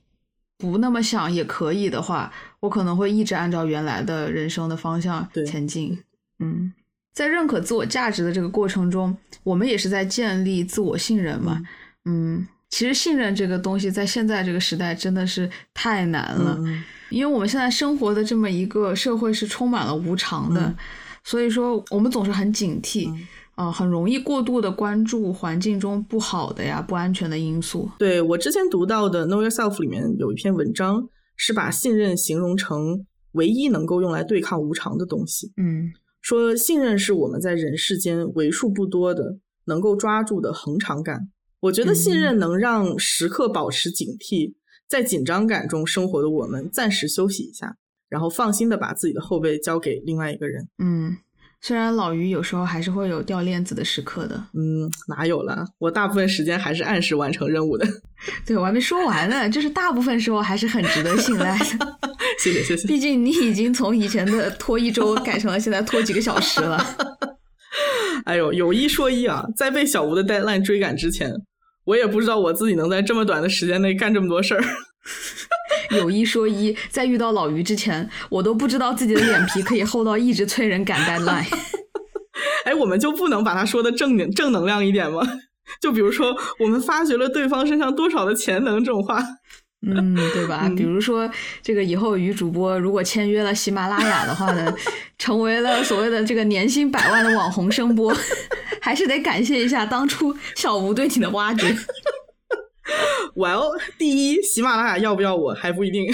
不那么想也可以的话，我可能会一直按照原来的人生的方向前进，嗯，在认可自我价值的这个过程中，我们也是在建立自我信任嘛。嗯，其实信任这个东西，在现在这个时代真的是太难了，因为我们现在生活的这么一个社会是充满了无常的，所以说我们总是很警惕。啊，很容易过度的关注环境中不好的呀、不安全的因素。对我之前读到的《Know Yourself》里面有一篇文章，是把信任形容成唯一能够用来对抗无常的东西。嗯，说信任是我们在人世间为数不多的能够抓住的恒常感。我觉得信任能让时刻保持警惕，在紧张感中生活的我们暂时休息一下，然后放心的把自己的后背交给另外一个人。嗯。虽然老于有时候还是会有掉链子的时刻的，嗯，哪有了？我大部分时间还是按时完成任务的。对我还没说完呢，就是大部分时候还是很值得信赖的。谢谢谢谢。毕竟你已经从以前的拖一周改成了现在拖几个小时了。哎呦，有一说一啊，在被小吴的 deadline 追赶之前，我也不知道我自己能在这么短的时间内干这么多事儿。有一说一，在遇到老于之前，我都不知道自己的脸皮可以厚到一直催人赶 deadline。哎，我们就不能把他说的正点正能量一点吗？就比如说，我们发掘了对方身上多少的潜能这种话，嗯，对吧？比如说，这个以后女主播如果签约了喜马拉雅的话呢，成为了所谓的这个年薪百万的网红声波，还是得感谢一下当初小吴对你的挖掘。Well，第一，喜马拉雅要不要我还不一定。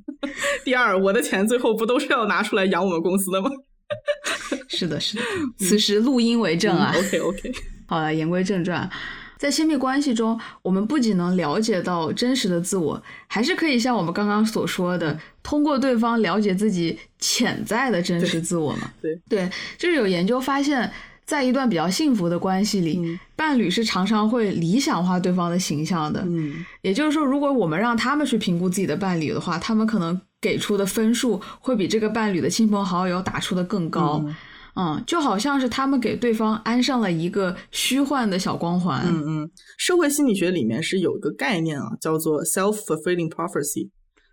第二，我的钱最后不都是要拿出来养我们公司的吗？是的，是的。此时录音为证啊。OK，OK。好了，言归正传，在亲密关系中，我们不仅能了解到真实的自我，还是可以像我们刚刚所说的，通过对方了解自己潜在的真实自我嘛？对对，就是有研究发现。在一段比较幸福的关系里，伴侣是常常会理想化对方的形象的。嗯，也就是说，如果我们让他们去评估自己的伴侣的话，他们可能给出的分数会比这个伴侣的亲朋好友打出的更高。嗯，就好像是他们给对方安上了一个虚幻的小光环。嗯嗯，社会心理学里面是有一个概念啊，叫做 self-fulfilling prophecy，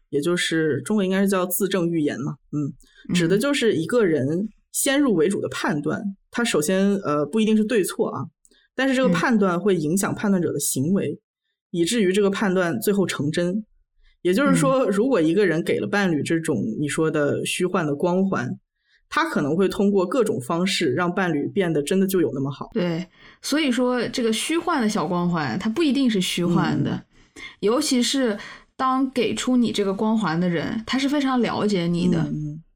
也就是中文应该是叫自证预言嘛。嗯，指的就是一个人。先入为主的判断，他首先呃不一定是对错啊，但是这个判断会影响判断者的行为，以至于这个判断最后成真。也就是说，如果一个人给了伴侣这种你说的虚幻的光环，他可能会通过各种方式让伴侣变得真的就有那么好。对，所以说这个虚幻的小光环，它不一定是虚幻的，尤其是当给出你这个光环的人，他是非常了解你的。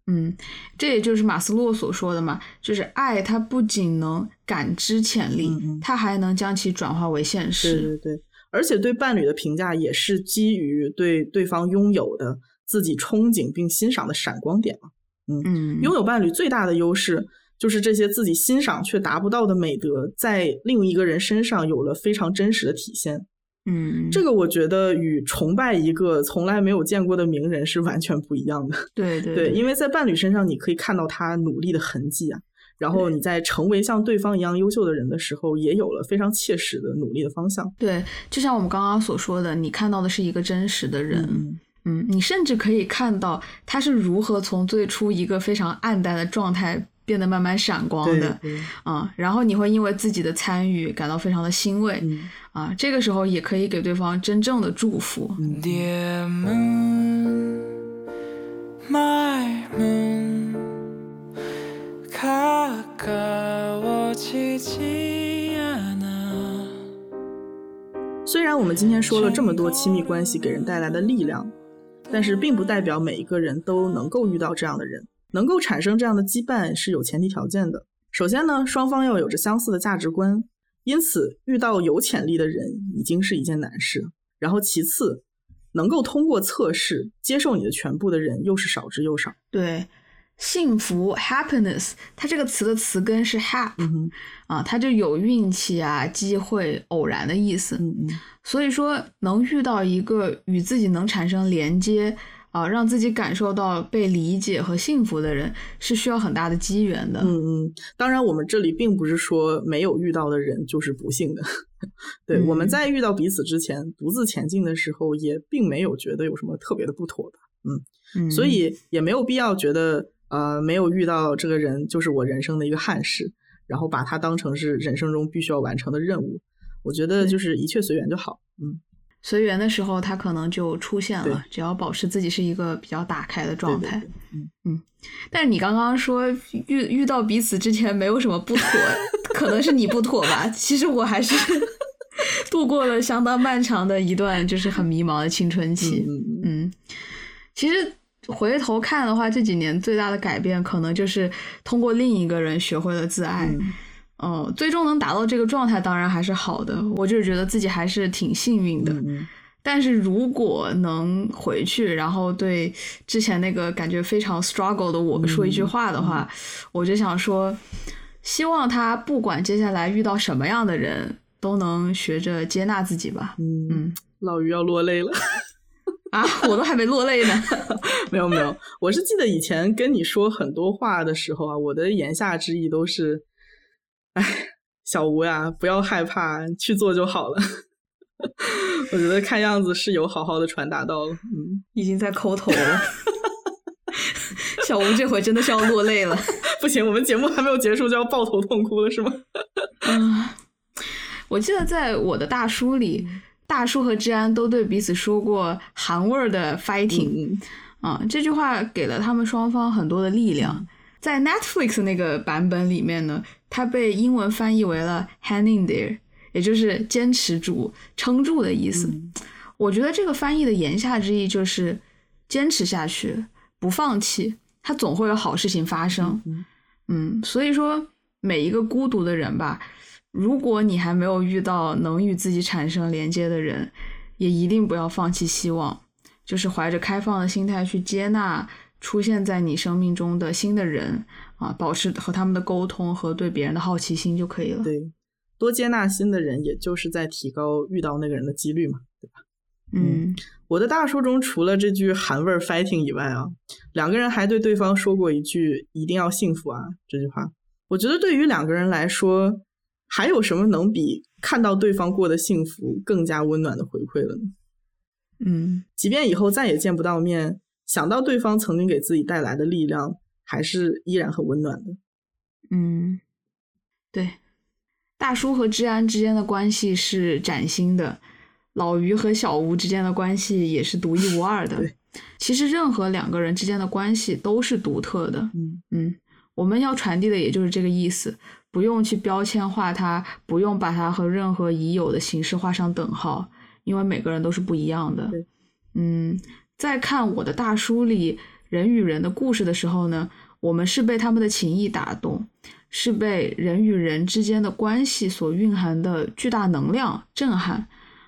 嗯，这也就是马斯洛所说的嘛，就是爱它不仅能感知潜力，它还能将其转化为现实。对对对，而且对伴侣的评价也是基于对对方拥有的自己憧憬并欣赏的闪光点嘛。嗯，拥有伴侣最大的优势就是这些自己欣赏却达不到的美德，在另一个人身上有了非常真实的体现。嗯，这个我觉得与崇拜一个从来没有见过的名人是完全不一样的。对对对，因为在伴侣身上你可以看到他努力的痕迹啊，然后你在成为像对方一样优秀的人的时候，也有了非常切实的努力的方向。对，就像我们刚刚所说的，你看到的是一个真实的人，嗯，你甚至可以看到他是如何从最初一个非常暗淡的状态。变得慢慢闪光的，啊，然后你会因为自己的参与感到非常的欣慰，啊，这个时候也可以给对方真正的祝福。虽然我们今天说了这么多亲密关系给人带来的力量，但是并不代表每一个人都能够遇到这样的人。能够产生这样的羁绊是有前提条件的。首先呢，双方要有着相似的价值观，因此遇到有潜力的人已经是一件难事。然后其次，能够通过测试接受你的全部的人又是少之又少。对，幸福 （happiness） 它这个词的词根是 hap，啊，它就有运气啊、机会、偶然的意思。嗯嗯，所以说能遇到一个与自己能产生连接。啊，让自己感受到被理解和幸福的人是需要很大的机缘的。嗯嗯，当然，我们这里并不是说没有遇到的人就是不幸的。对，我们在遇到彼此之前，独自前进的时候，也并没有觉得有什么特别的不妥的。嗯嗯，所以也没有必要觉得呃，没有遇到这个人就是我人生的一个憾事，然后把它当成是人生中必须要完成的任务。我觉得就是一切随缘就好，嗯。随缘的时候，他可能就出现了。只要保持自己是一个比较打开的状态，嗯嗯。但是你刚刚说遇遇到彼此之前没有什么不妥，可能是你不妥吧？其实我还是 度过了相当漫长的一段就是很迷茫的青春期。嗯，其实回头看的话，这几年最大的改变，可能就是通过另一个人学会了自爱。哦，最终能达到这个状态，当然还是好的。我就是觉得自己还是挺幸运的。但是如果能回去，然后对之前那个感觉非常 struggle 的我说一句话的话，我就想说，希望他不管接下来遇到什么样的人，都能学着接纳自己吧。嗯，老于要落泪了 啊！我都还没落泪呢。没有没有，我是记得以前跟你说很多话的时候啊，我的言下之意都是。哎，小吴呀，不要害怕，去做就好了。我觉得看样子是有好好的传达到了，嗯，已经在抠头了。小吴这回真的是要落泪了。不行，我们节目还没有结束就要抱头痛哭了，是吗？嗯，我记得在我的大叔里，大叔和治安都对彼此说过韩味儿的 fighting，啊，这句话给了他们双方很多的力量。在 Netflix 那个版本里面呢，它被英文翻译为了 “hang in there”，也就是坚持住、撑住的意思。我觉得这个翻译的言下之意就是坚持下去，不放弃，它总会有好事情发生。嗯，所以说每一个孤独的人吧，如果你还没有遇到能与自己产生连接的人，也一定不要放弃希望，就是怀着开放的心态去接纳。出现在你生命中的新的人啊，保持和他们的沟通和对别人的好奇心就可以了。对，多接纳新的人，也就是在提高遇到那个人的几率嘛，对吧？嗯，我的大叔中除了这句韩味 fighting 以外啊，两个人还对对方说过一句“一定要幸福啊”这句话。我觉得对于两个人来说，还有什么能比看到对方过得幸福更加温暖的回馈了呢？嗯，即便以后再也见不到面。想到对方曾经给自己带来的力量，还是依然很温暖的。嗯，对，大叔和治安之间的关系是崭新的，老于和小吴之间的关系也是独一无二的。其实任何两个人之间的关系都是独特的。嗯嗯，我们要传递的也就是这个意思，不用去标签化它，不用把它和任何已有的形式画上等号，因为每个人都是不一样的。嗯。在看我的大叔里人与人的故事的时候呢，我们是被他们的情谊打动，是被人与人之间的关系所蕴含的巨大能量震撼，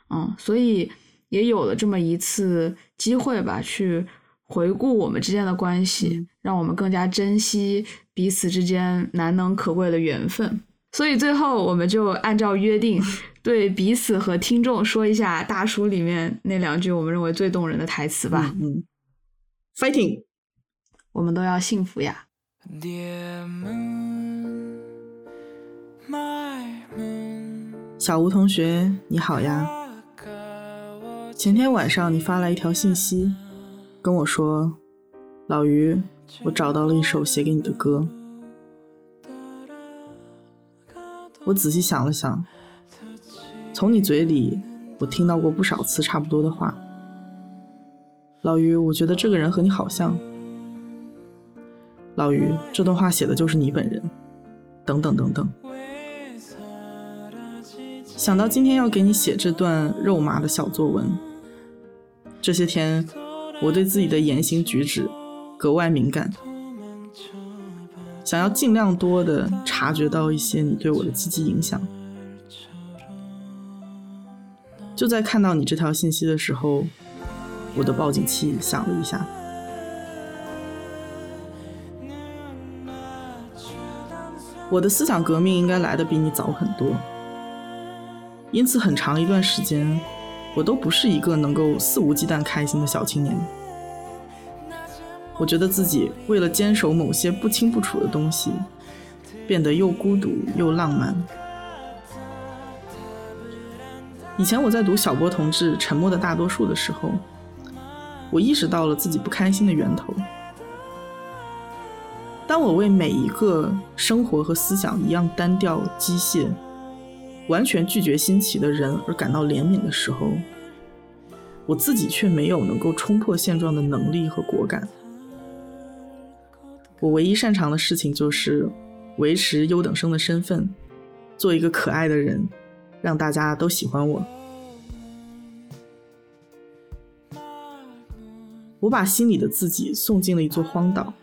嗯，所以也有了这么一次机会吧，去回顾我们之间的关系，让我们更加珍惜彼此之间难能可贵的缘分。所以最后，我们就按照约定。对彼此和听众说一下大叔里面那两句我们认为最动人的台词吧。嗯，fighting，我们都要幸福呀。小吴同学，你好呀。前天晚上你发来一条信息，跟我说：“老于，我找到了一首写给你的歌。”我仔细想了想。从你嘴里，我听到过不少次差不多的话。老于，我觉得这个人和你好像。老于，这段话写的就是你本人。等等等等。想到今天要给你写这段肉麻的小作文，这些天我对自己的言行举止格外敏感，想要尽量多的察觉到一些你对我的积极影响。就在看到你这条信息的时候，我的报警器响了一下。我的思想革命应该来的比你早很多，因此很长一段时间，我都不是一个能够肆无忌惮开心的小青年。我觉得自己为了坚守某些不清不楚的东西，变得又孤独又浪漫。以前我在读小波同志《沉默的大多数》的时候，我意识到了自己不开心的源头。当我为每一个生活和思想一样单调、机械、完全拒绝新奇的人而感到怜悯的时候，我自己却没有能够冲破现状的能力和果敢。我唯一擅长的事情就是维持优等生的身份，做一个可爱的人，让大家都喜欢我。我把心里的自己送进了一座荒岛。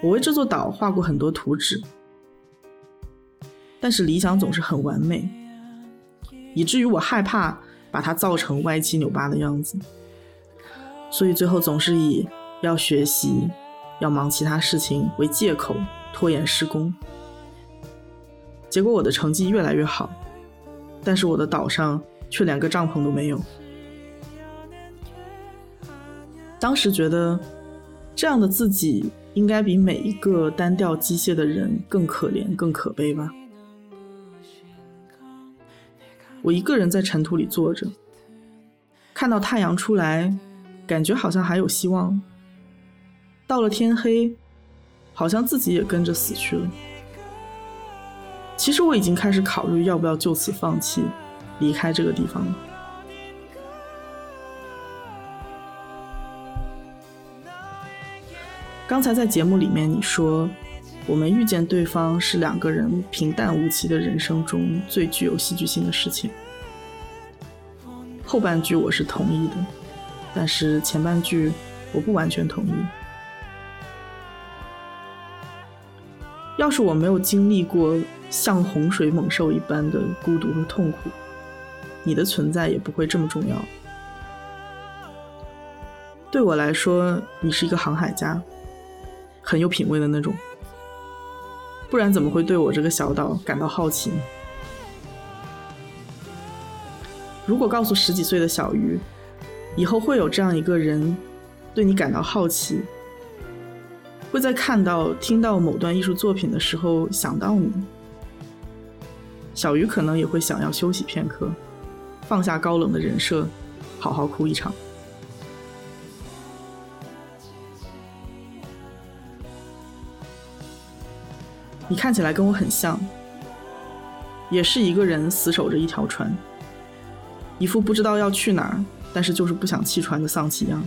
我为这座岛画过很多图纸，但是理想总是很完美，以至于我害怕把它造成歪七扭八的样子，所以最后总是以要学习、要忙其他事情为借口拖延施工。结果我的成绩越来越好，但是我的岛上却连个帐篷都没有。当时觉得这样的自己。应该比每一个单调机械的人更可怜、更可悲吧。我一个人在尘土里坐着，看到太阳出来，感觉好像还有希望。到了天黑，好像自己也跟着死去了。其实我已经开始考虑要不要就此放弃，离开这个地方了。刚才在节目里面你说，我们遇见对方是两个人平淡无奇的人生中最具有戏剧性的事情。后半句我是同意的，但是前半句我不完全同意。要是我没有经历过像洪水猛兽一般的孤独和痛苦，你的存在也不会这么重要。对我来说，你是一个航海家。很有品味的那种，不然怎么会对我这个小岛感到好奇？如果告诉十几岁的小鱼，以后会有这样一个人对你感到好奇，会在看到、听到某段艺术作品的时候想到你，小鱼可能也会想要休息片刻，放下高冷的人设，好好哭一场。你看起来跟我很像，也是一个人死守着一条船，一副不知道要去哪儿，但是就是不想弃船的丧气样。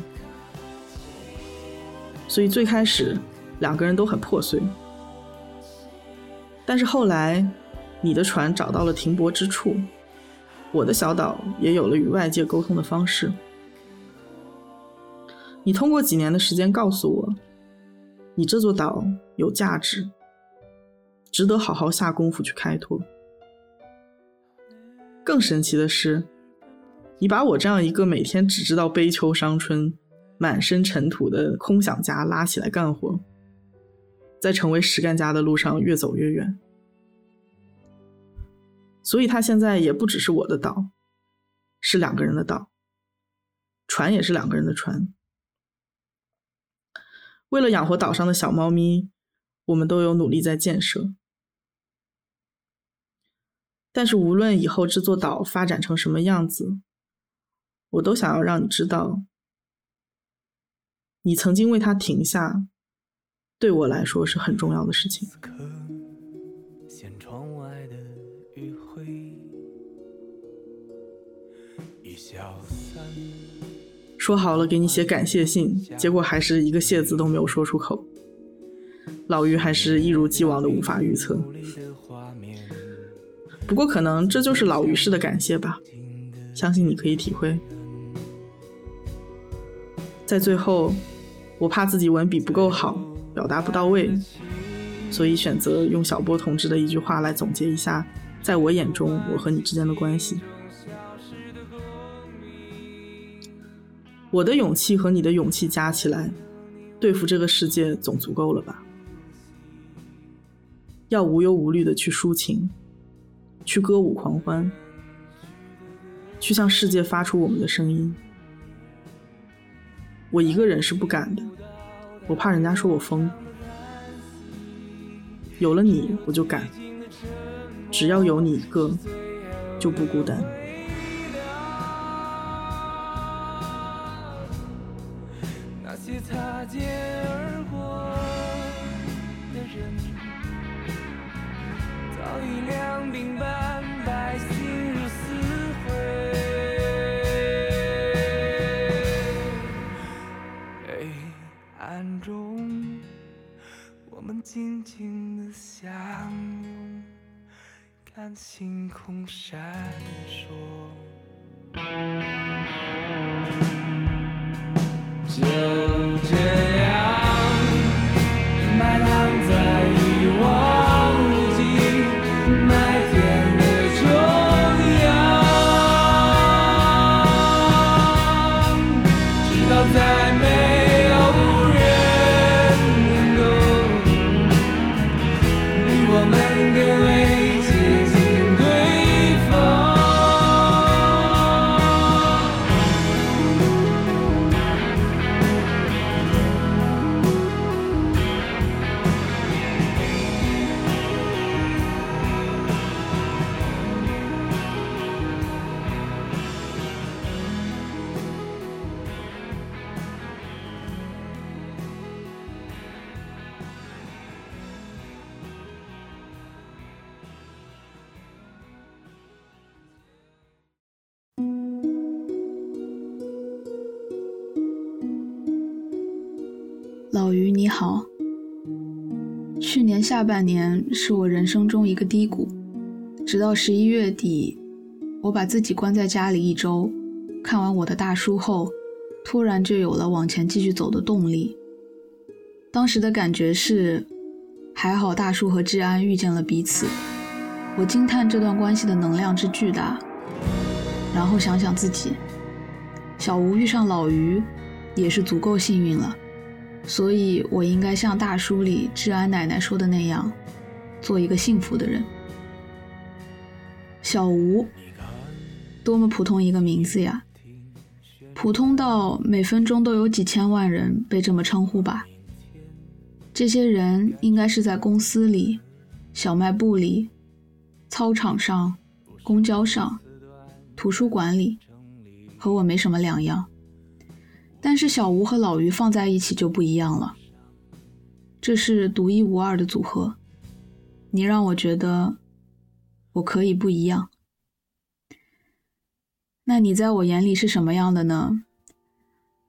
所以最开始两个人都很破碎，但是后来你的船找到了停泊之处，我的小岛也有了与外界沟通的方式。你通过几年的时间告诉我，你这座岛有价值。值得好好下功夫去开拓。更神奇的是，你把我这样一个每天只知道悲秋伤春、满身尘土的空想家拉起来干活，在成为实干家的路上越走越远。所以，他现在也不只是我的岛，是两个人的岛，船也是两个人的船。为了养活岛上的小猫咪，我们都有努力在建设。但是，无论以后这座岛发展成什么样子，我都想要让你知道，你曾经为它停下，对我来说是很重要的事情。说好了给你写感谢信，结果还是一个谢字都没有说出口。老于还是一如既往的无法预测。不过，可能这就是老于式的感谢吧，相信你可以体会。在最后，我怕自己文笔不够好，表达不到位，所以选择用小波同志的一句话来总结一下，在我眼中我和你之间的关系。我的勇气和你的勇气加起来，对付这个世界总足够了吧？要无忧无虑的去抒情。去歌舞狂欢，去向世界发出我们的声音。我一个人是不敢的，我怕人家说我疯。有了你，我就敢。只要有你一个，就不孤单。那些擦肩而过。人，早已两鬓斑白，心如死灰。黑暗中，我们静静的相拥，看星空闪烁。半年是我人生中一个低谷，直到十一月底，我把自己关在家里一周，看完我的大叔后，突然就有了往前继续走的动力。当时的感觉是，还好大叔和志安遇见了彼此，我惊叹这段关系的能量之巨大。然后想想自己，小吴遇上老于，也是足够幸运了。所以我应该像大叔里治安奶奶说的那样，做一个幸福的人。小吴，多么普通一个名字呀！普通到每分钟都有几千万人被这么称呼吧。这些人应该是在公司里、小卖部里、操场上、公交上、图书馆里，和我没什么两样。但是小吴和老于放在一起就不一样了，这是独一无二的组合。你让我觉得我可以不一样。那你在我眼里是什么样的呢？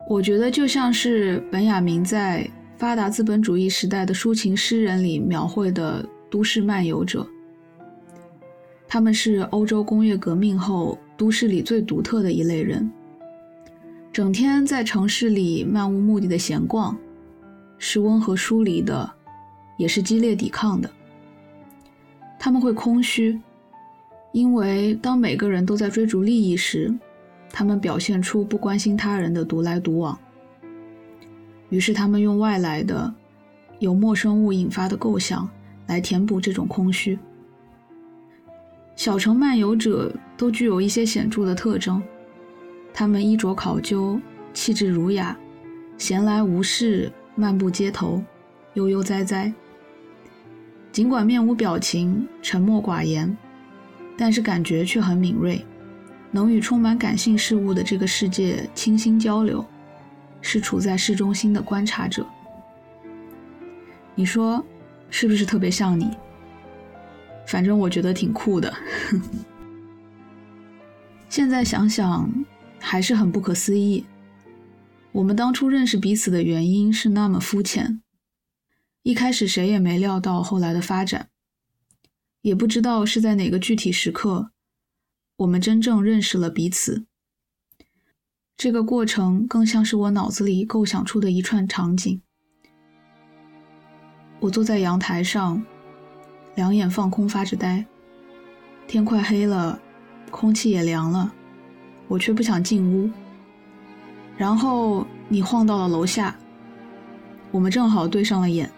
我觉得就像是本雅明在发达资本主义时代的抒情诗人里描绘的都市漫游者。他们是欧洲工业革命后都市里最独特的一类人。整天在城市里漫无目的的闲逛，是温和疏离的，也是激烈抵抗的。他们会空虚，因为当每个人都在追逐利益时，他们表现出不关心他人的独来独往。于是他们用外来的、由陌生物引发的构想来填补这种空虚。小城漫游者都具有一些显著的特征。他们衣着考究，气质儒雅，闲来无事漫步街头，悠悠哉哉。尽管面无表情，沉默寡言，但是感觉却很敏锐，能与充满感性事物的这个世界倾心交流，是处在市中心的观察者。你说是不是特别像你？反正我觉得挺酷的。现在想想。还是很不可思议。我们当初认识彼此的原因是那么肤浅，一开始谁也没料到后来的发展，也不知道是在哪个具体时刻，我们真正认识了彼此。这个过程更像是我脑子里构想出的一串场景。我坐在阳台上，两眼放空发着呆。天快黑了，空气也凉了。我却不想进屋，然后你晃到了楼下，我们正好对上了眼，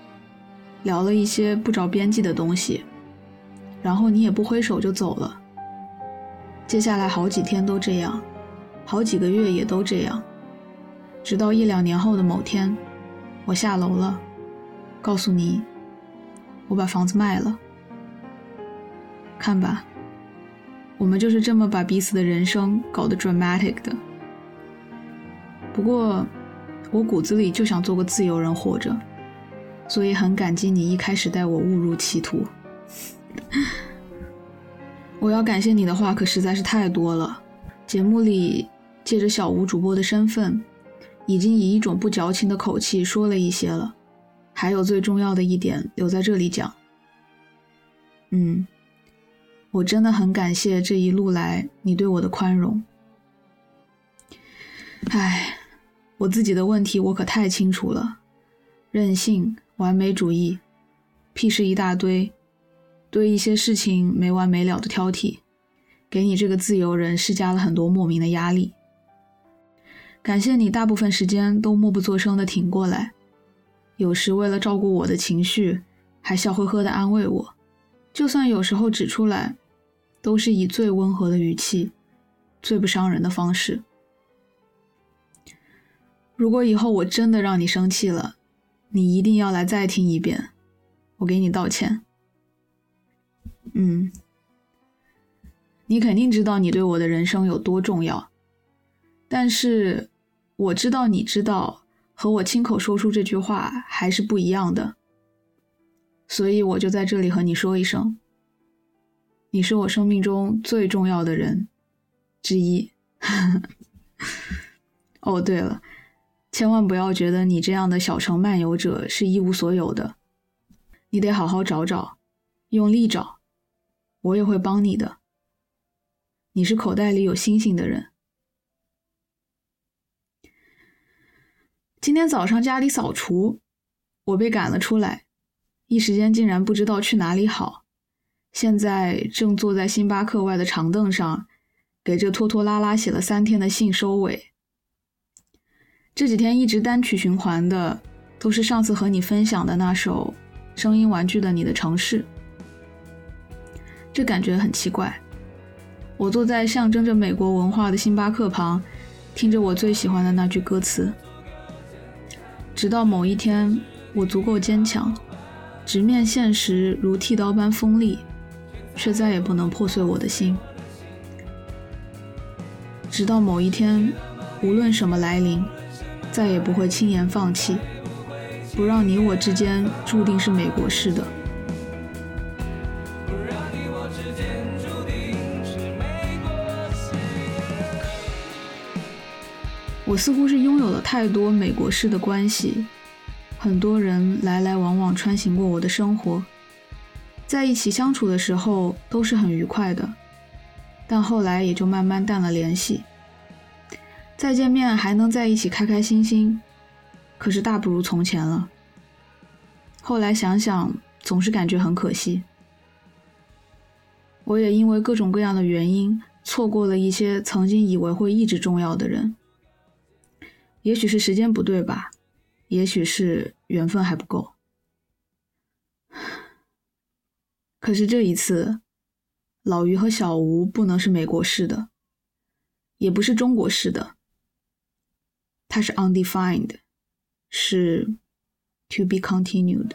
聊了一些不着边际的东西，然后你也不挥手就走了。接下来好几天都这样，好几个月也都这样，直到一两年后的某天，我下楼了，告诉你，我把房子卖了。看吧。我们就是这么把彼此的人生搞得 dramatic 的。不过，我骨子里就想做个自由人活着，所以很感激你一开始带我误入歧途。我要感谢你的话可实在是太多了。节目里借着小吴主播的身份，已经以一种不矫情的口气说了一些了。还有最重要的一点留在这里讲。嗯，我真的很感谢这一路来你对我的宽容。唉，我自己的问题我可太清楚了，任性、完美主义、屁事一大堆。对一些事情没完没了的挑剔，给你这个自由人施加了很多莫名的压力。感谢你大部分时间都默不作声的挺过来，有时为了照顾我的情绪，还笑呵呵的安慰我。就算有时候指出来，都是以最温和的语气，最不伤人的方式。如果以后我真的让你生气了，你一定要来再听一遍，我给你道歉。嗯，你肯定知道你对我的人生有多重要，但是我知道你知道和我亲口说出这句话还是不一样的，所以我就在这里和你说一声，你是我生命中最重要的人之一。哦，对了，千万不要觉得你这样的小城漫游者是一无所有的，你得好好找找，用力找。我也会帮你的。你是口袋里有星星的人。今天早上家里扫除，我被赶了出来，一时间竟然不知道去哪里好。现在正坐在星巴克外的长凳上，给这拖拖拉拉写了三天的信收尾。这几天一直单曲循环的，都是上次和你分享的那首声音玩具的《你的城市》。这感觉很奇怪。我坐在象征着美国文化的星巴克旁，听着我最喜欢的那句歌词。直到某一天，我足够坚强，直面现实如剃刀般锋利，却再也不能破碎我的心。直到某一天，无论什么来临，再也不会轻言放弃，不让你我之间注定是美国式的。我似乎是拥有了太多美国式的关系，很多人来来往往穿行过我的生活，在一起相处的时候都是很愉快的，但后来也就慢慢淡了联系。再见面还能在一起开开心心，可是大不如从前了。后来想想，总是感觉很可惜。我也因为各种各样的原因，错过了一些曾经以为会一直重要的人。也许是时间不对吧，也许是缘分还不够。可是这一次，老于和小吴不能是美国式的，也不是中国式的，它是 undefined，是 to be continued。